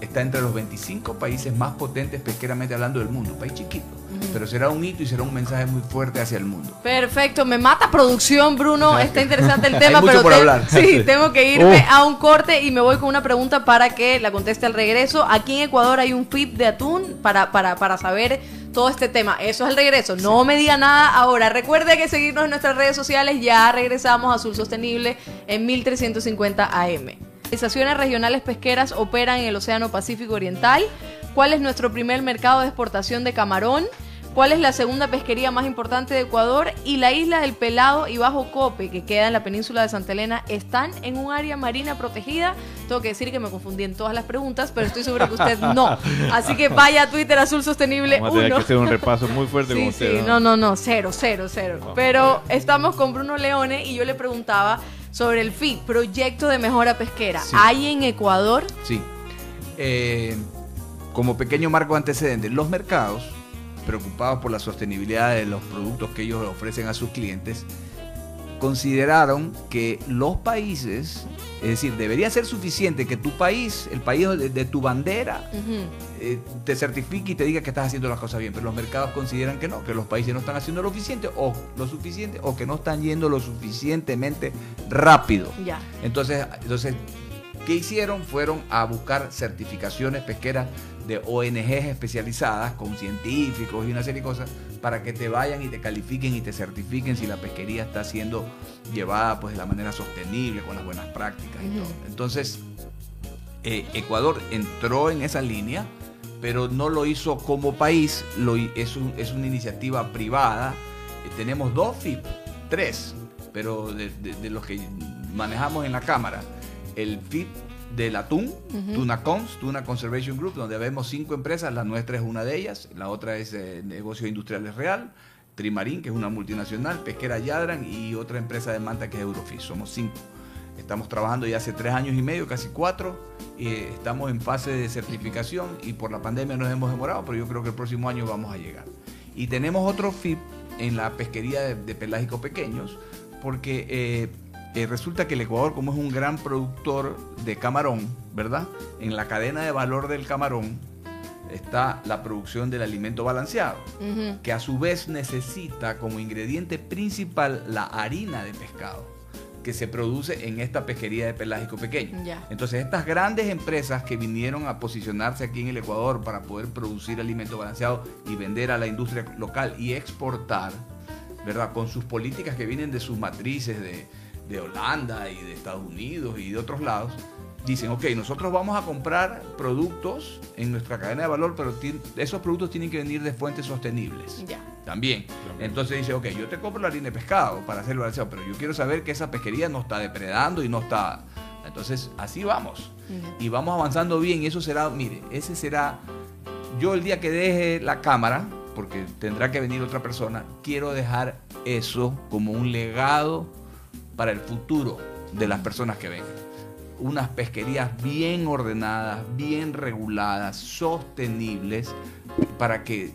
está entre los 25 países más potentes pesqueramente hablando del mundo, país chiquito, pero será un hito y será un mensaje muy fuerte hacia el mundo. Perfecto, me mata producción, Bruno. Está interesante el tema, Hay mucho pero por te- hablar. sí, tengo que irme a un corte y me voy con una pregunta para que la conteste al regreso. Aquí en Ecuador hay un FIP de atún para, para, para saber todo este tema. Eso es el regreso. No me diga nada ahora. Recuerde que seguirnos en nuestras redes sociales. Ya regresamos a Azul Sostenible en 1350 AM. Organizaciones regionales pesqueras operan en el Océano Pacífico Oriental. ¿Cuál es nuestro primer mercado de exportación de camarón? ¿Cuál es la segunda pesquería más importante de Ecuador? Y la isla del Pelado y Bajo Cope, que queda en la península de Santa Elena, están en un área marina protegida. Tengo que decir que me confundí en todas las preguntas, pero estoy segura que usted no. Así que vaya a Twitter Azul Sostenible Vamos a tener 1. que hacer un repaso muy fuerte con Sí, usted. sí, no, no, no, cero, cero, cero. Vamos Pero estamos con Bruno Leone y yo le preguntaba sobre el FIT, Proyecto de Mejora Pesquera. Sí. ¿Hay en Ecuador? Sí. Eh, como pequeño marco antecedente, los mercados, preocupados por la sostenibilidad de los productos que ellos ofrecen a sus clientes, consideraron que los países, es decir, debería ser suficiente que tu país, el país de, de tu bandera, eh, te certifique y te diga que estás haciendo las cosas bien, pero los mercados consideran que no, que los países no están haciendo lo suficiente o lo suficiente o que no están yendo lo suficientemente rápido. Ya. Entonces, entonces, ¿qué hicieron? Fueron a buscar certificaciones pesqueras de ONGs especializadas con científicos y una serie de cosas para que te vayan y te califiquen y te certifiquen si la pesquería está siendo llevada pues de la manera sostenible con las buenas prácticas y todo. Entonces, eh, Ecuador entró en esa línea, pero no lo hizo como país, lo, es, un- es una iniciativa privada. Eh, tenemos dos FIP, tres, pero de, de- de los que manejamos en la Cámara, el FIP del atún, Ujú. Tuna Cons, Tuna Conservation Group, donde vemos cinco empresas, la nuestra es una de ellas, la otra es eh, Negocios Industriales Real, Trimarín, que es una multinacional, Pesquera Yadran y otra empresa de manta que es Eurofish, somos cinco. Estamos trabajando ya hace tres años y medio, casi cuatro. eh, estamos en fase de certificación y por la pandemia nos hemos demorado, pero yo creo que el próximo año vamos a llegar. Y tenemos otro FIP en la pesquería de, de pelágicos pequeños, porque eh, eh, resulta que el Ecuador, como es un gran productor de camarón, ¿verdad? En la cadena de valor del camarón está la producción del alimento balanceado que a su vez necesita como ingrediente principal la harina de pescado que se produce en esta pesquería de pelágico pequeño. Entonces estas grandes empresas que vinieron a posicionarse aquí en el Ecuador para poder producir alimento balanceado y vender a la industria local y exportar, ¿verdad? Con sus políticas que vienen de sus matrices de, de Holanda y de Estados Unidos y de otros lados, dicen, ok, nosotros vamos a comprar productos en nuestra cadena de valor, pero esos productos tienen que venir de fuentes sostenibles. Ya. También. Entonces dice, ok, yo te compro la harina de pescado para hacerlo balanceado, pero yo quiero saber que esa pesquería no está depredando y no está... Entonces, así vamos. Y vamos avanzando bien y eso será, mire, ese será... Yo el día que deje la cámara, porque tendrá que venir otra persona, quiero dejar eso como un legado para el futuro de las personas que vengan. Unas pesquerías bien ordenadas, bien reguladas, sostenibles, para que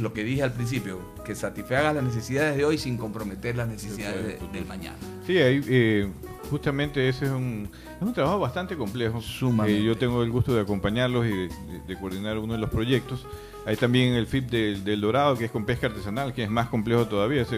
lo que dije al principio, que satisfaga las necesidades de hoy sin comprometer las necesidades de- del mañana. Sí, ahí, eh, justamente ese es un, es un trabajo bastante complejo. Sumamente. Eh, yo tengo el gusto de acompañarlos y de, de- de coordinar uno de los proyectos. Hay también el FIP del, del Dorado, que es con pesca artesanal, que es más complejo todavía. Ese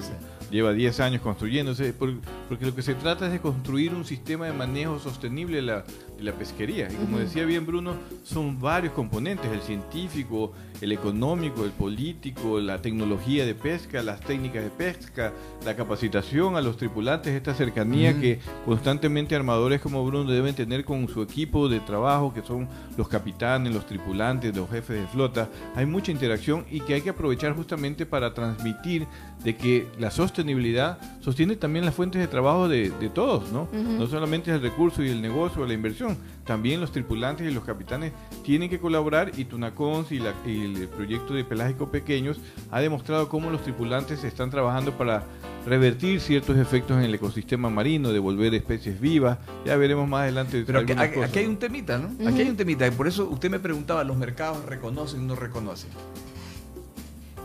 lleva 10 años construyéndose, por- porque lo que se trata es de construir un sistema de manejo sostenible de la, la pesquería. Y como decía bien Bruno, son varios componentes, el científico, el económico, el político, la tecnología de pesca, las técnicas de pesca, la capacitación a los tripulantes, esta cercanía que constantemente armadores como Bruno deben tener con su equipo de trabajo, que son los capitanes, los tripulantes, los jefes de flota. Hay mucha interacción y que hay que aprovechar justamente para transmitir de que la sostenibilidad sostiene también las fuentes de trabajo de, de todos, ¿no? No solamente el recurso y el negocio o la inversión, también los tripulantes y los capitanes tienen que colaborar y Tunacons y, la- y el proyecto de Pelágico Pequeños ha demostrado cómo los tripulantes están trabajando para revertir ciertos efectos en el ecosistema marino, devolver especies vivas. Ya veremos más adelante. Pero aquí, algunas aquí- cosas, aquí hay un temita, ¿no? Aquí hay un temita. Y por eso usted me preguntaba, ¿los mercados reconocen o no reconocen?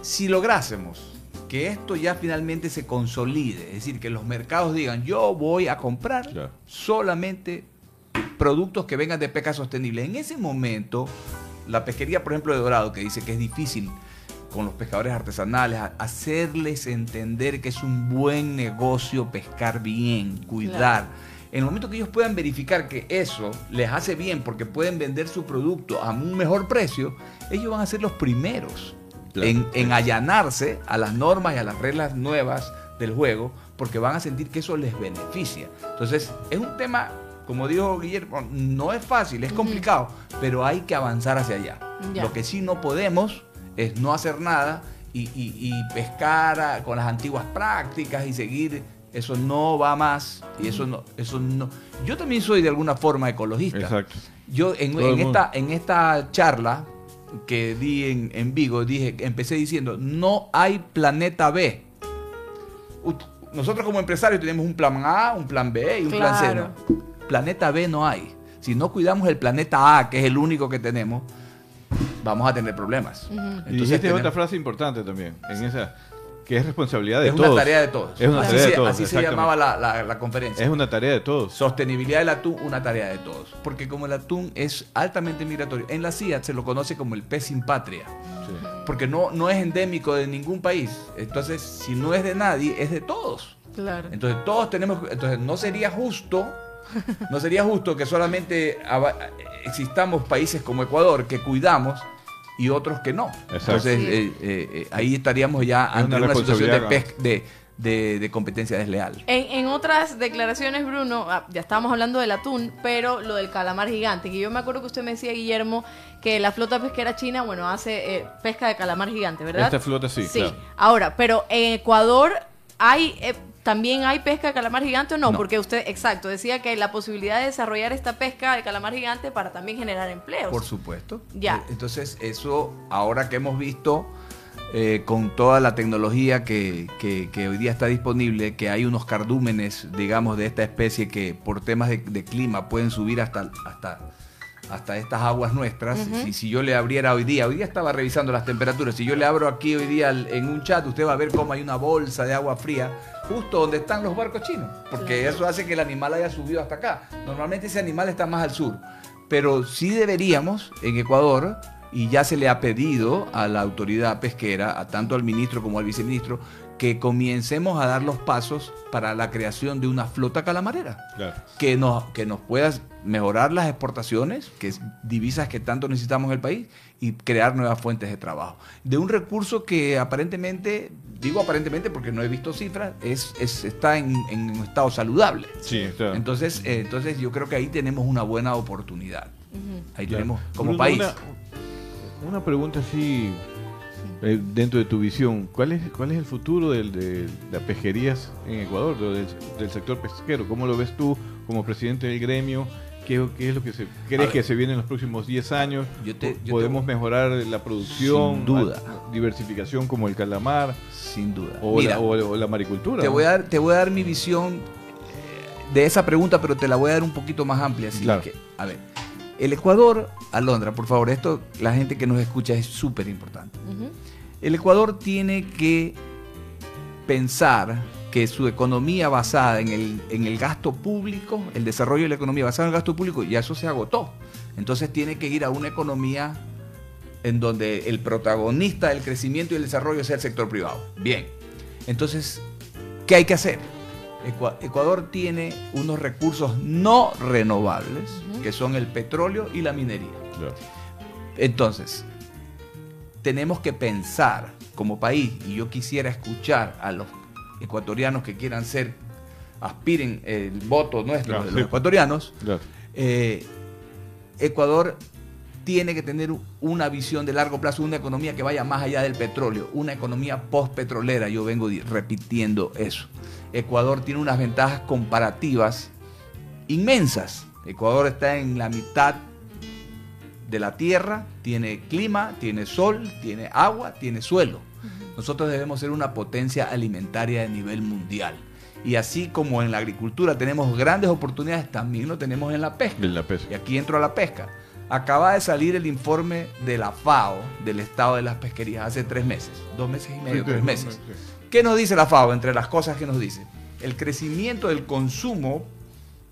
Si lográsemos que esto ya finalmente se consolide, es decir, que los mercados digan, yo voy a comprar Claro. solamente productos que vengan de pesca sostenible. En ese momento, la pesquería, por ejemplo, de Dorado, que dice que es difícil con los pescadores artesanales, hacerles entender que es un buen negocio pescar bien, cuidar. En el momento que ellos puedan verificar que eso les hace bien porque pueden vender su producto a un mejor precio, ellos van a ser los primeros Claro. en, en allanarse a las normas y a las reglas nuevas del juego porque van a sentir que eso les beneficia. Entonces, es un tema, como dijo Guillermo, no es fácil, es complicado, pero hay que avanzar hacia allá. Ya. Lo que sí no podemos es no hacer nada y, y- y pescar a- con las antiguas prácticas y seguir. Eso no va más y eso no, eso no. Yo también soy de alguna forma ecologista. Exacto. Yo en, esta, en esta charla que di en, en Vigo, dije, empecé diciendo, no hay planeta B. Nosotros como empresarios tenemos un plan A, un plan B y un plan C. ¿no? Planeta B no hay. Si no cuidamos el planeta A, que es el único que tenemos, vamos a tener problemas. Ujú. Y Entonces, dijiste tenemos- otra frase importante también, en esa que es responsabilidad de es todos. una tarea de todos. Es una así tarea se, de todos. así se llamaba la, la- la conferencia. Es una tarea de todos. Sostenibilidad del atún, una tarea de todos. Porque como el atún es altamente migratorio, en la CIA se lo conoce como el pez sin patria. Sí. Porque no, no es endémico de ningún país. Entonces, si no es de nadie, es de todos. Claro. Entonces, todos tenemos. Entonces, no sería justo. No sería justo que solamente existamos países como Ecuador que cuidamos y otros que no. Exacto. Entonces, Sí. eh, eh, eh, ahí estaríamos ya Es ante una una, situación de, responsabilidad. pes- de, de- de competencia desleal. En, en otras declaraciones, Bruno, ah, ya estábamos hablando del atún, pero lo del calamar gigante, que yo me acuerdo que usted me decía, Guillermo, que la flota pesquera china, bueno, hace eh, pesca de calamar gigante, ¿verdad? Esta flota sí, Sí. claro. Ahora, pero en Ecuador hay... eh, ¿También hay pesca de calamar gigante o no? No. Porque usted, exacto, decía que la posibilidad de desarrollar esta pesca de calamar gigante para también generar empleos. Por supuesto. Ya. Eh, Entonces, eso, ahora que hemos visto eh, con toda la tecnología que, que- que hoy día está disponible, que hay unos cardúmenes, digamos, de esta especie que por temas de, de clima pueden subir hasta, hasta, hasta estas aguas nuestras. si, si yo le abriera hoy día, hoy día estaba revisando las temperaturas, si yo le abro aquí hoy día en un chat, usted va a ver cómo hay una bolsa de agua fría justo donde están los barcos chinos, porque Claro. eso hace que el animal haya subido hasta acá. Normalmente ese animal está más al sur, pero sí deberíamos en Ecuador, y ya se le ha pedido a la autoridad pesquera, a tanto al ministro como al viceministro, que comiencemos a dar los pasos para la creación de una flota calamarera Claro. que nos, que nos pueda mejorar las exportaciones, que es divisas que tanto necesitamos en el país, y crear nuevas fuentes de trabajo. De un recurso que aparentemente, digo aparentemente porque no he visto cifras, es, es- está en, en un estado saludable. Sí, está. Entonces, eh, entonces yo creo que ahí tenemos una buena oportunidad. Ahí Claro. tenemos como Bruno, país. Una, una pregunta así, eh, dentro de tu visión, ¿cuál es, cuál es el futuro del- de las pesquerías en Ecuador, del, del sector pesquero? ¿Cómo lo ves tú como presidente del gremio? ¿Qué, qué es lo que se crees ver. que se viene en los próximos 10 años? Yo te- yo ¿Podemos te- mejorar la producción? Sin duda. diversificación como el calamar Sin duda. o, Mira, la, o- o la maricultura. te ¿no? voy, a dar, te voy a dar mi visión eh, de esa pregunta, pero te la voy a dar un poquito más amplia. Así Claro. que, a ver, el Ecuador, Alondra, por favor, esto la gente que nos escucha es súper importante. El Ecuador tiene que pensar que su economía basada en el, en el gasto público, el desarrollo de la economía basada en el gasto público, ya eso se agotó. Entonces tiene que ir a una economía en donde el protagonista del crecimiento y el desarrollo sea el sector privado. Bien. Entonces, ¿qué hay que hacer? Ecua- Ecuador tiene unos recursos no renovables, que son el petróleo y la minería. Entonces, tenemos que pensar como país, y yo quisiera escuchar a los ecuatorianos que quieran ser, aspiren el voto nuestro Claro, de sí. los ecuatorianos, Claro. eh, Ecuador tiene que tener una visión de largo plazo, una economía que vaya más allá del petróleo, una economía post-petrolera. Yo vengo repitiendo eso. Ecuador tiene unas ventajas comparativas inmensas. Ecuador está en la mitad de la tierra, tiene clima, tiene sol, tiene agua, tiene suelo. Nosotros debemos ser una potencia alimentaria de nivel mundial. Y así como en la agricultura tenemos grandes oportunidades, también lo tenemos en la pesca. De la pesca. Y aquí entro a la pesca. Acaba de salir el informe de la FAO del estado de las pesquerías hace tres meses, dos meses y medio, Sí, tres meses. sí. ¿Qué nos dice la FAO entre las cosas que nos dice? El crecimiento del consumo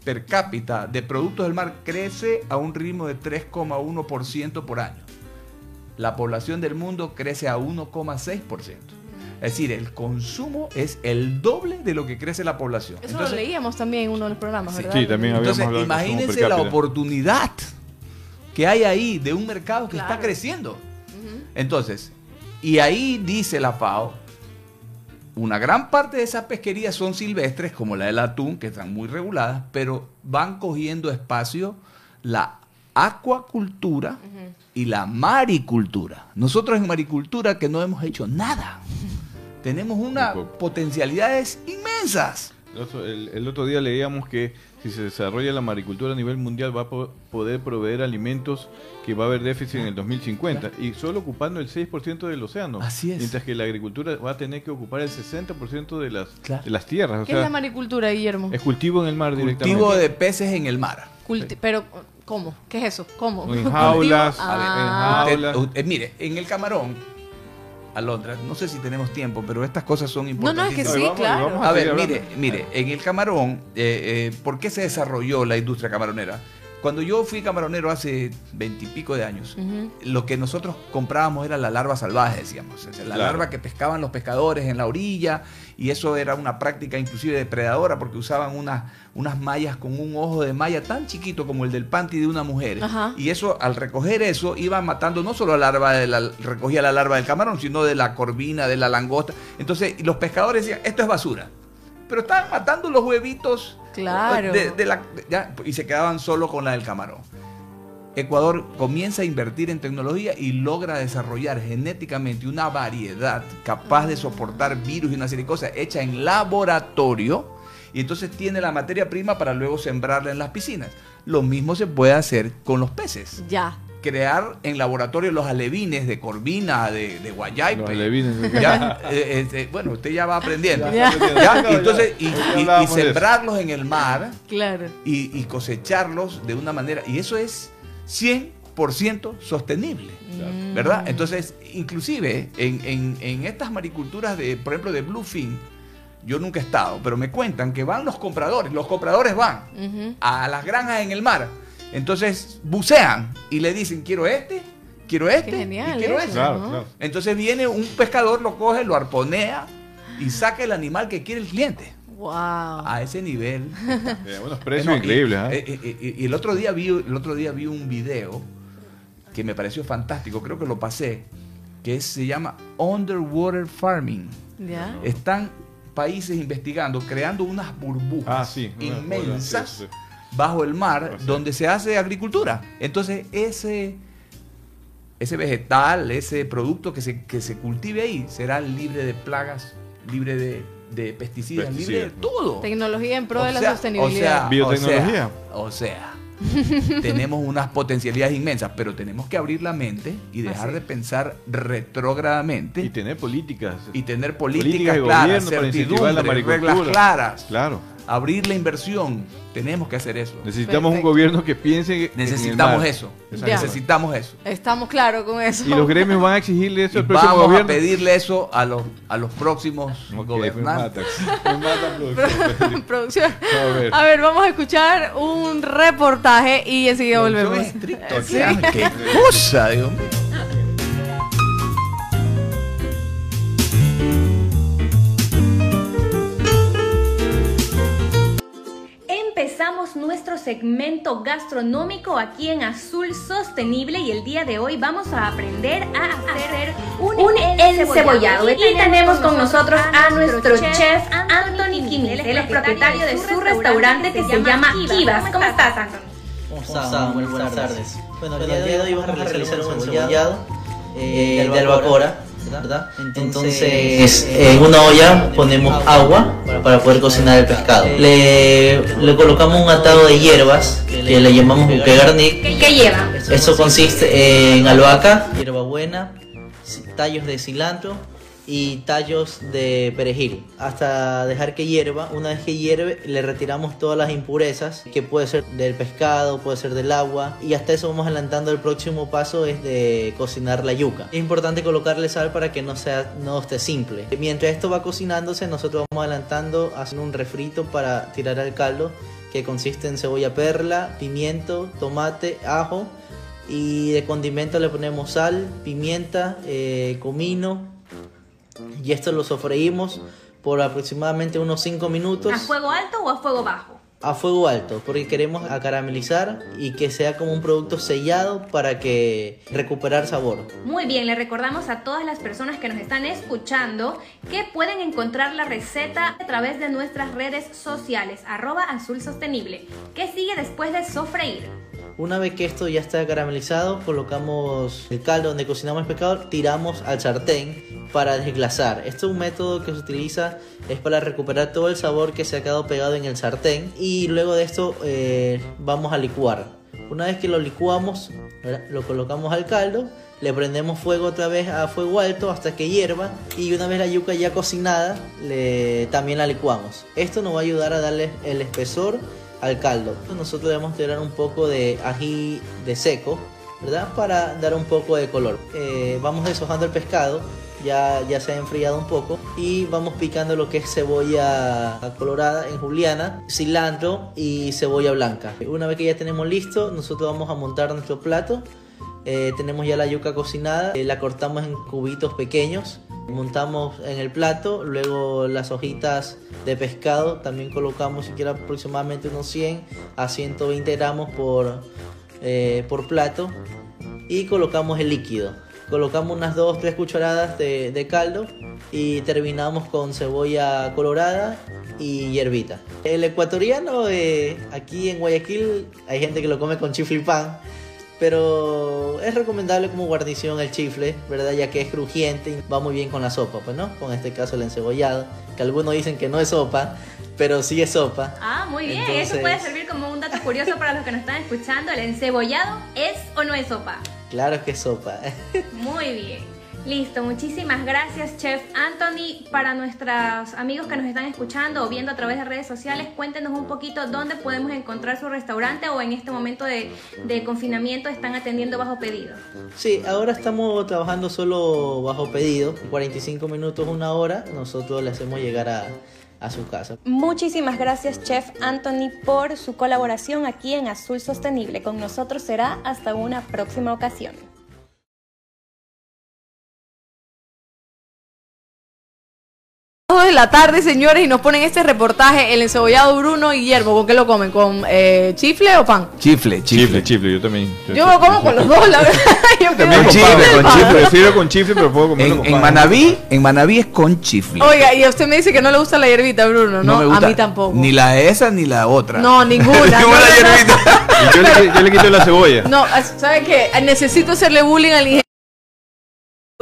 per cápita de productos del mar crece a un ritmo de 3,1% por año. La población del mundo crece a 1,6%. Es decir, el consumo es el doble de lo que crece la población. Eso Entonces, lo leíamos también en uno de los programas, Sí. ¿verdad? Sí, también habíamos entonces, imagínense la oportunidad que hay ahí de un mercado que está creciendo. Entonces, y ahí dice la FAO, una gran parte de esas pesquerías son silvestres, como la del atún, que están muy reguladas, pero van cogiendo espacio la acuacultura y la maricultura. Nosotros en maricultura que no hemos hecho nada. Tenemos unas potencialidades inmensas. El otro, el- el otro día leíamos que si se desarrolla la maricultura a nivel mundial va a po- poder proveer alimentos que va a haber déficit en el 2050 y solo ocupando el 6% del océano. Así es. Mientras que la agricultura va a tener que ocupar el 60% de las, Claro. de las tierras. O ¿Qué es sea, la maricultura, Guillermo? es cultivo en el mar directamente. Cultivo de peces en el mar. Culti- Pero, ¿cómo? ¿Qué es eso? ¿Cómo? En jaulas, Ah. en jaulas. Usted- usted- mire, en el camarón, Alondra, no sé si tenemos tiempo, pero estas cosas son No, no, es que importantes. sí, vamos, claro. vamos A ver, mire, mire, en el camarón, eh, eh, ¿por qué se desarrolló la industria camaronera? Cuando yo fui camaronero hace veintipico de años, lo que nosotros comprábamos era la larva salvaje, decíamos. O sea, la Claro. larva que pescaban los pescadores en la orilla, y eso era una práctica inclusive depredadora, porque usaban unas, unas mallas con un ojo de malla tan chiquito como el del panty de una mujer. Ajá. Y eso, al recoger eso, iban matando no solo la larva, de la, recogía la larva del camarón, sino de la corvina, de la langosta. Entonces, y los pescadores decían, esto es basura. Pero estaban matando los huevitos Claro. de- de la- ya, y se quedaban solo con la del camarón. Ecuador comienza a invertir en tecnología y logra desarrollar genéticamente una variedad capaz de soportar virus y una serie de cosas hecha en laboratorio y entonces tiene la materia prima para luego sembrarla en las piscinas. Lo mismo se puede hacer con los peces. Ya. Crear en laboratorio los alevines de corvina, de, de guayaipe. Los alevines. Ya, eh, eh, bueno, usted ya va aprendiendo. Ya. Ya, y entonces, y, sembrarlos en el mar Claro. y, y cosecharlos de una manera, y eso es 100% sostenible, Mm. ¿verdad? Entonces, inclusive en, en- en estas mariculturas, de, por ejemplo, de Bluefin, yo nunca he estado, pero me cuentan que van los compradores, los compradores van a las granjas en el mar, entonces bucean y le dicen, quiero este, quiero este, Qué genial y quiero eso, ese. Claro, ¿no? claro. Entonces viene un pescador, lo coge, lo arponea y saca el animal que quiere el cliente. Wow. A ese nivel Eh, unos precios no, increíbles. eh, eh, eh, y el otro día vi, el otro día vi un video que me pareció fantástico, creo que lo pasé, que se llama Underwater Farming. Ya. Están países investigando, creando unas burbujas Ah, sí. inmensas Sí, sí, sí. Bajo el mar Así. donde se hace agricultura. Entonces, ese, ese vegetal, ese producto que se, que se cultive ahí, será libre de plagas, libre de, de pesticidas, libre de todo. Tecnología en pro O de la sostenibilidad. o sea, Biotecnología. O sea, tenemos unas potencialidades inmensas, pero tenemos que abrir la mente y dejar Así. de pensar retrógradamente Y y, tener políticas. tener políticas políticas de claras, gobierno para incentivar la certidumbre, reglas claras, Claro. Abrir la inversión. Tenemos que hacer eso. Necesitamos Perfecto. un gobierno que piense en el Necesitamos eso. Necesitamos eso. Estamos claros con eso. Y los gremios van a exigirle eso Y al próximo vamos gobierno. a pedirle eso a los, a los próximos Ok, gobernantes. Me. Me producción. A ver. A ver, vamos a escuchar un reportaje y enseguida volvemos. es estricto Sí. Qué cosa, Dios mío. Segmento gastronómico aquí en Azul Sostenible y el día de hoy vamos a aprender a hacer un, encebollado. Y tenemos con nosotros a nuestro chef Anthony Quimil. Él es propietario de su restaurante que se llama Kivas. ¿Cómo estás, Anthony? ¿Cómo están? Muy buenas tardes. Bueno, el día de hoy vamos a realizar un encebollado eh, de albacora, ¿verdad? Entonces, en una olla ponemos agua para poder cocinar el pescado. Le, le colocamos un atado de hierbas que le llamamos buque garnic. ¿Qué lleva? Eso consiste en albahaca, hierbabuena, tallos de cilantro y tallos de perejil hasta dejar que hierva. Una vez que hierve le retiramos todas las impurezas que puede ser del pescado, puede ser del agua y hasta eso vamos adelantando el próximo paso es de cocinar la yuca. Es importante colocarle sal para que no sea no esté simple. Mientras esto va cocinándose nosotros vamos adelantando haciendo un refrito para tirar al caldo que consiste en cebolla perla, pimiento, tomate, ajo y de condimento le ponemos sal, pimienta, eh, comino y esto lo sofreímos por aproximadamente unos 5 minutos ¿A fuego alto o a fuego bajo? a fuego alto porque queremos acaramelizar y que sea como un producto sellado para que recuperar sabor. Muy bien, le recordamos a todas las personas que nos están escuchando que pueden encontrar la receta a través de nuestras redes sociales, arroba azul sostenible. ¿Qué sigue después de sofreír? Una vez que esto ya está caramelizado, colocamos el caldo donde cocinamos el pescado, tiramos al sartén para desglasar. Esto es un método que se utiliza es para recuperar todo el sabor que se ha quedado pegado en el sartén y luego de esto eh, vamos a licuar. Una vez que lo licuamos, lo colocamos al caldo, le prendemos fuego otra vez a fuego alto hasta que hierva y una vez la yuca ya cocinada, le, también la licuamos. Esto nos va a ayudar a darle el espesor al caldo. Nosotros debemos tirar un poco de ají de seco ¿verdad? Para dar un poco de color. Eh, vamos deshojando el pescado, ya, ya se ha enfriado un poco, y vamos picando lo que es cebolla colorada en juliana, cilantro y cebolla blanca. Una vez que ya tenemos listo, nosotros vamos a montar nuestro plato. Eh, tenemos ya la yuca cocinada, eh, la cortamos en cubitos pequeños, montamos en el plato, luego las hojitas de pescado, también colocamos siquiera aproximadamente unos 100 a 120 gramos por, eh, por plato y colocamos el líquido. Colocamos unas 2-3 cucharadas de, caldo y terminamos con cebolla colorada y hierbita. El ecuatoriano, eh, aquí en Guayaquil, hay gente que lo come con pan, pero es recomendable como guarnición el chifle, ¿verdad? Ya que es crujiente y va muy bien con la sopa, pues, ¿no? Con este caso el encebollado, que algunos dicen que no es sopa, pero sí es sopa. Ah, muy bien. Entonces- Eso puede servir como un dato curioso para los que nos están escuchando. ¿El encebollado es o no es sopa? Claro que es sopa. Muy bien. Listo, muchísimas gracias, Chef Anthony. Para nuestros amigos que nos están escuchando o viendo a través de redes sociales, cuéntenos un poquito dónde podemos encontrar su restaurante o en este momento de, de confinamiento están atendiendo bajo pedido. Sí, ahora estamos trabajando solo bajo pedido, 45 minutos, una hora, nosotros le hacemos llegar a, a su casa. Muchísimas gracias, Chef Anthony, por su colaboración aquí en Azul Sostenible. Con nosotros será hasta una próxima ocasión. Dos de la tarde, señores, y nos ponen este reportaje, el encebollado Bruno y Guillermo. ¿Con qué lo comen? ¿Con eh, chifle o pan? Chifle, chifle. Chifle, chifle, yo también. Yo lo como con los dos, la verdad. Yo También con chifle, con chifle. Prefiero con chifle, pero puedo comerlo En, con en pan. Manaví, en Manaví es con chifle. Oiga, y usted me dice que no le gusta la hierbita, Bruno, ¿no? me gusta A mí tampoco. Ni la esa ni la otra. No, ninguna. Ninguna No, no. hierbita. Yo le, yo le quito la cebolla. No, ¿sabe qué? Necesito hacerle bullying al ingeniero.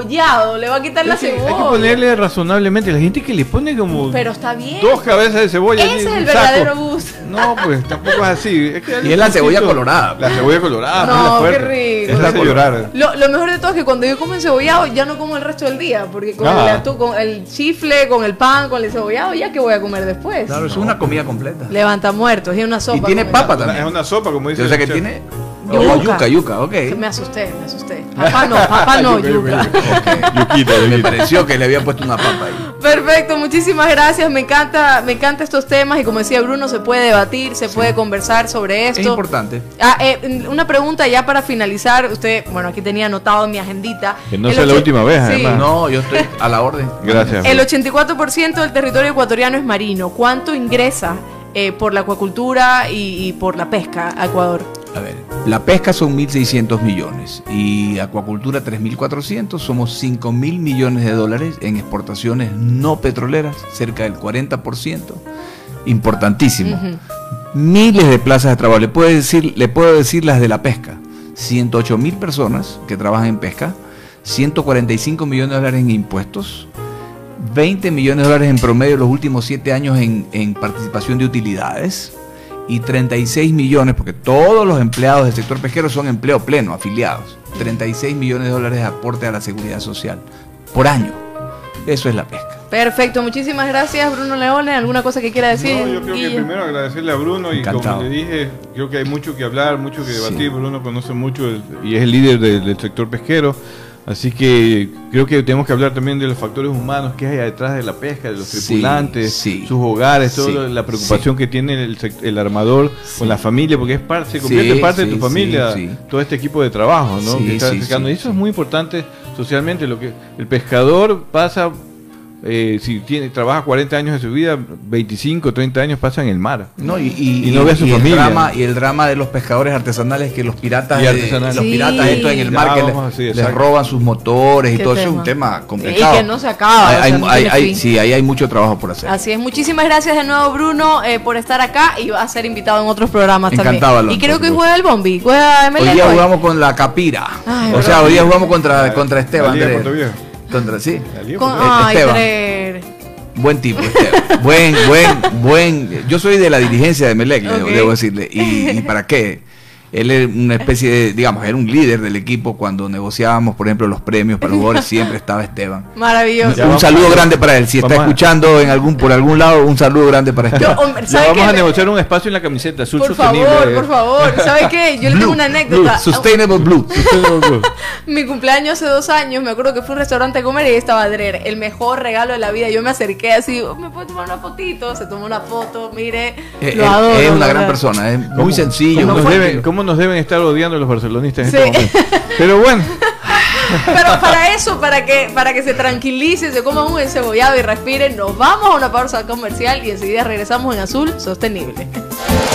Cebollado, le va a quitar la Es que cebolla. hay que ponerle razonablemente. La gente que le pone como Pero está bien. dos cabezas de cebolla. Ese es el saco. verdadero gusto. No, pues tampoco es así. Es que Y es la cebolla colorada. La cebolla colorada. No, pues, la qué rico. Es la llorar. Lo, lo mejor de todo es que cuando yo como encebollado ya no como el resto del día, porque con, Ah. el, atún, con el chifle, con el pan, con el encebollado, ya que voy a comer después. Claro, es una comida completa. Levanta muertos y una sopa. Y tiene papa Es también. una sopa, como dice O sea que tiene Yuca. Oh, yuca, yuca, ok. Me asusté, me asusté. Papá no, papá no, yuca. Yuquita, Me pareció que le había puesto una papa ahí. Perfecto, muchísimas gracias. Me encanta, me encanta estos temas y como decía Bruno, se puede debatir, se puede conversar sobre Es esto. importante. Ah, eh, una pregunta ya para finalizar. Usted, bueno, aquí tenía anotado en mi agendita. Que no sea la última vez, Sí. además. No, yo estoy a la orden. Gracias. El 84% del territorio ecuatoriano es marino. ¿Cuánto ingresa eh, por la acuacultura y, y por la pesca a Ecuador? A ver, la pesca son 1.600 millones y acuacultura 3.400, somos 5.000 millones de dólares en exportaciones no petroleras, cerca del 40%, importantísimo. Miles de plazas de trabajo, le puedo, decir, le puedo decir las de la pesca, 108 mil personas que trabajan en pesca, 145 millones de dólares en impuestos, 20 millones de dólares en promedio los últimos 7 años en, en participación de utilidades y 36 millones, porque todos los empleados del sector pesquero son empleo pleno, afiliados. 36 millones de dólares de aporte a la seguridad social por año. Eso es la pesca. Perfecto, muchísimas gracias Bruno Leone. ¿Alguna cosa que quiera decir? No, yo creo que primero agradecerle a Bruno y Encantado. como le dije, creo que hay mucho que hablar, mucho que Sí. debatir. Bruno conoce mucho el- y es el líder del, del sector pesquero. Así que creo que tenemos que hablar también de los factores humanos que hay detrás de la pesca, de los tripulantes, sí. sus hogares, toda Sí, la preocupación que tiene el, el armador con la familia, porque es parte, se convierte parte de tu familia, todo este equipo de trabajo, ¿no? Que está sí, acercando. sí, y eso es muy importante socialmente, lo que el pescador pasa eh, si tiene, trabaja 40 años de su vida, 25, 30 años pasa en el mar. No, y, y- Y no ve a su y familia. El drama, y el drama de los pescadores artesanales que los piratas, de- los Sí. piratas estos en el mar Ya, que les, así, les exacto. roban sus motores y todo eso es un tema. complicado. Y que no se acaba, Hay- o sea, hay- no hay- tiene hay- fin. sí, ahí hay mucho trabajo por hacer. Así es, muchísimas gracias de nuevo Bruno eh, por estar acá y va a ser invitado en otros programas Encantado, también. Alonso, Y creo que juega el Bombi, juega Hoy día hoy. jugamos con la Capira. Ay, o sea, hoy día jugamos contra, contra Esteban. La Contra, sí. Con- ay, Esteban. Buen tipo, Esteban. buen, buen, buen. Yo soy de la dirigencia de Melec, le- Ok. debo decirle. Y, y para qué? Él era una especie de, digamos, era un líder del equipo cuando negociábamos, por ejemplo, los premios para los jugadores, siempre estaba Esteban. Maravilloso. Ya un saludo a- grande para él. Si está a- escuchando en algún por algún lado, un saludo grande para Yo, Esteban. hombre, Ya ¿sabe vamos a negociar un espacio en la camiseta azul Por sostenible. favor, por favor. ¿Sabe qué? Yo le tengo Blue, una Blue, anécdota. Sustainable Blue. Mi cumpleaños hace dos años, me acuerdo que fui a un restaurante a comer y ahí estaba Drer, el mejor regalo de la vida. Yo me acerqué así, "Oh, ¿me puedo tomar una fotito? Se tomó una foto, mire, Eh, lo adoro. es una gran persona, es ¿Cómo- muy sencillo. ¿Cómo deben, cómo nos deben estar odiando los barcelonistas en Sí. este momento? Pero bueno, Pero para eso, para que, para que se tranquilice, se coman un encebollado y respiren, nos vamos a una pausa comercial y enseguida regresamos en Azul Sostenible.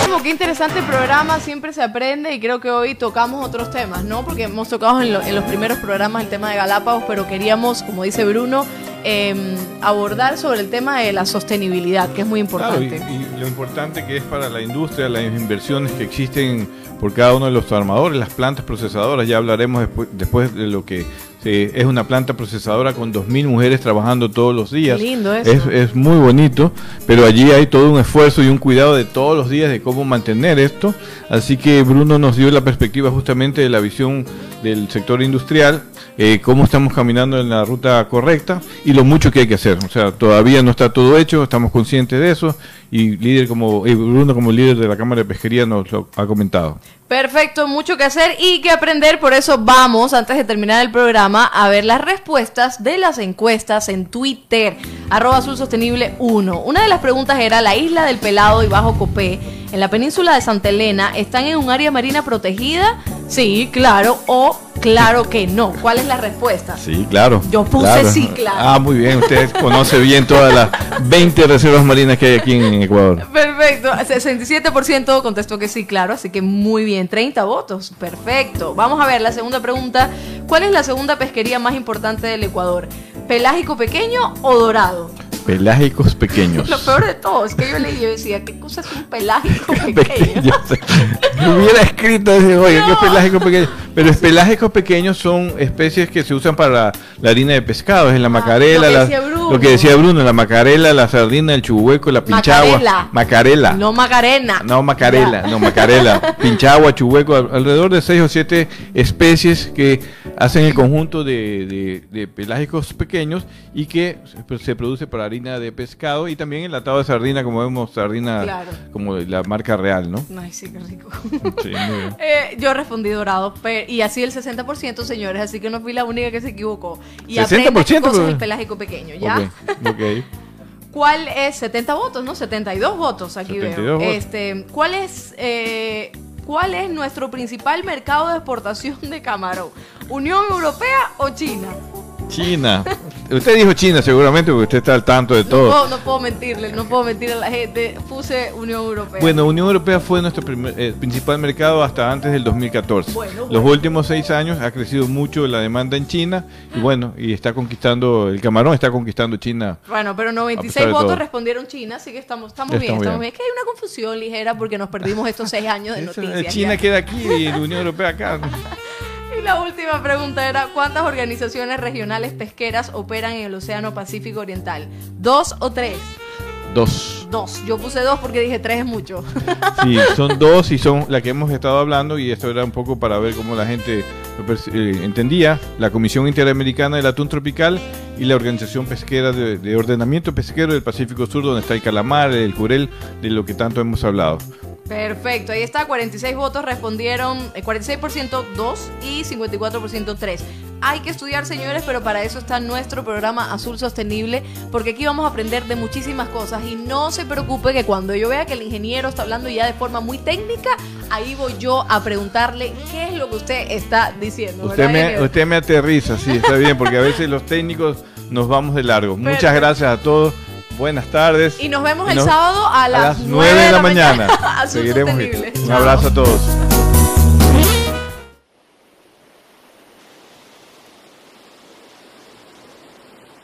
Como qué interesante programa, siempre se aprende y creo que hoy tocamos otros temas, ¿no? Porque hemos tocado en, lo- en los primeros programas el tema de Galápagos, pero queríamos, como dice Bruno, em, abordar sobre el tema de la sostenibilidad, que es muy claro, y, importante. y lo importante que es para la industria, las inversiones que existen por cada uno de los armadores, las plantas procesadoras, ya hablaremos después, después de lo que se- es una planta procesadora con 2.000 mujeres trabajando todos los días. Qué lindo eso. Es, es muy bonito, pero allí hay todo un esfuerzo y un cuidado de todos los días de cómo mantener esto. Así que Bruno nos dio la perspectiva justamente de la visión del sector industrial, eh, cómo estamos caminando en la ruta correcta y lo mucho que hay que hacer. O sea, todavía no está todo hecho, estamos conscientes de eso y líder como eh, Bruno como líder de la Cámara de Pesquería nos lo ha comentado. Perfecto, mucho que hacer y que aprender, por eso vamos, antes de terminar el programa, a ver las respuestas de las encuestas en Twitter, arroba sostenible 1. Una de las preguntas era, ¿la isla del Pelado y Bajo Copé en la península de Santa Elena están en un área marina protegida? Sí, claro, o claro que no. ¿Cuál es la respuesta? Sí, claro. Yo puse sí, claro. Ah, muy bien, usted conoce bien todas las 20 reservas marinas que hay aquí en Ecuador. Perfecto, 67% contestó que sí, claro, así que muy bien, 30 votos, perfecto. Vamos a ver la segunda pregunta, ¿cuál es la segunda pesquería más importante del Ecuador? ¿Pelágico pequeño o dorado? Pelágicos pequeños. Lo peor de todo es que yo leí y yo decía, ¿qué cosa es un pelágico pequeño? pequeño. Hubiera escrito, dice, oye, ¿qué No. pelágicos pequeños? Pero los pelágicos pequeños son especies que se usan para la, la harina de pescado, es la macarela, Ah, lo que la- decía lo que decía Bruno, la macarela, la sardina, el chubueco, la pinchagua, Macarela. macarela. No Macarena. No, macarela, Ya. no, macarela. Pinchagua, chubueco, al- alrededor de seis o siete especies que hacen el conjunto de, de- de pelágicos pequeños y que se, se produce para harina de pescado y también enlatado de sardina, como vemos, sardina Claro. como la marca real, ¿no? Ay, sí, qué rico. Sí. Eh, yo respondí dorado, pe- y así el 60%, señores, así que no fui la única que se equivocó. Y 60%, aprendan qué cosa es pero- el pelágico pequeño, ¿ya? Ok. ¿Cuál es 70 votos, no? 72 votos aquí 72 veo. votos. Este, ¿cuál es eh, cuál es nuestro principal mercado de exportación de camarón? ¿Unión Europea o China? China. Usted dijo China seguramente porque usted está al tanto de No todo. puedo, no puedo mentirle, no puedo mentir a la gente. Puse Unión Europea. Bueno, Unión Europea fue nuestro primer- eh, principal mercado hasta antes del 2014. Bueno, Los bueno. últimos seis años ha crecido mucho la demanda en China y bueno, y está conquistando, el camarón está conquistando China. Bueno, pero A 96 pesar de votos respondieron China, así que estamos, estamos Ya bien, estamos estamos bien. bien. Es que hay una confusión ligera porque nos perdimos estos seis años de Eso, noticias. China ya. queda aquí y la Unión Europea acá. Y la última pregunta era, ¿cuántas organizaciones regionales pesqueras operan en el Océano Pacífico Oriental? ¿Dos o tres? Dos. Dos. Yo puse dos porque dije tres es mucho. Sí, son dos y son la que hemos estado hablando y esto era un poco para ver cómo la gente eh, entendía. La Comisión Interamericana del Atún Tropical y la Organización Pesquera de, de Ordenamiento Pesquero del Pacífico Sur, donde está el calamar, el jurel, de lo que tanto hemos hablado. Perfecto, ahí está, 46 votos respondieron, eh, 46% 2 y 54% 3. Hay que estudiar, señores, pero para eso está nuestro programa Azul Sostenible, porque aquí vamos a aprender de muchísimas cosas y no se preocupe que cuando yo vea que el ingeniero está hablando ya de forma muy técnica, ahí voy yo a preguntarle qué es lo que usted está diciendo. Usted ¿verdad, me, usted me aterriza, sí, está bien, porque a veces los técnicos nos vamos de largo. Muchas gracias a todos. Buenas tardes. Y nos vemos Y el nos- sábado a las, 9 de la mañana. Azul Seguiremos. Un abrazo a todos.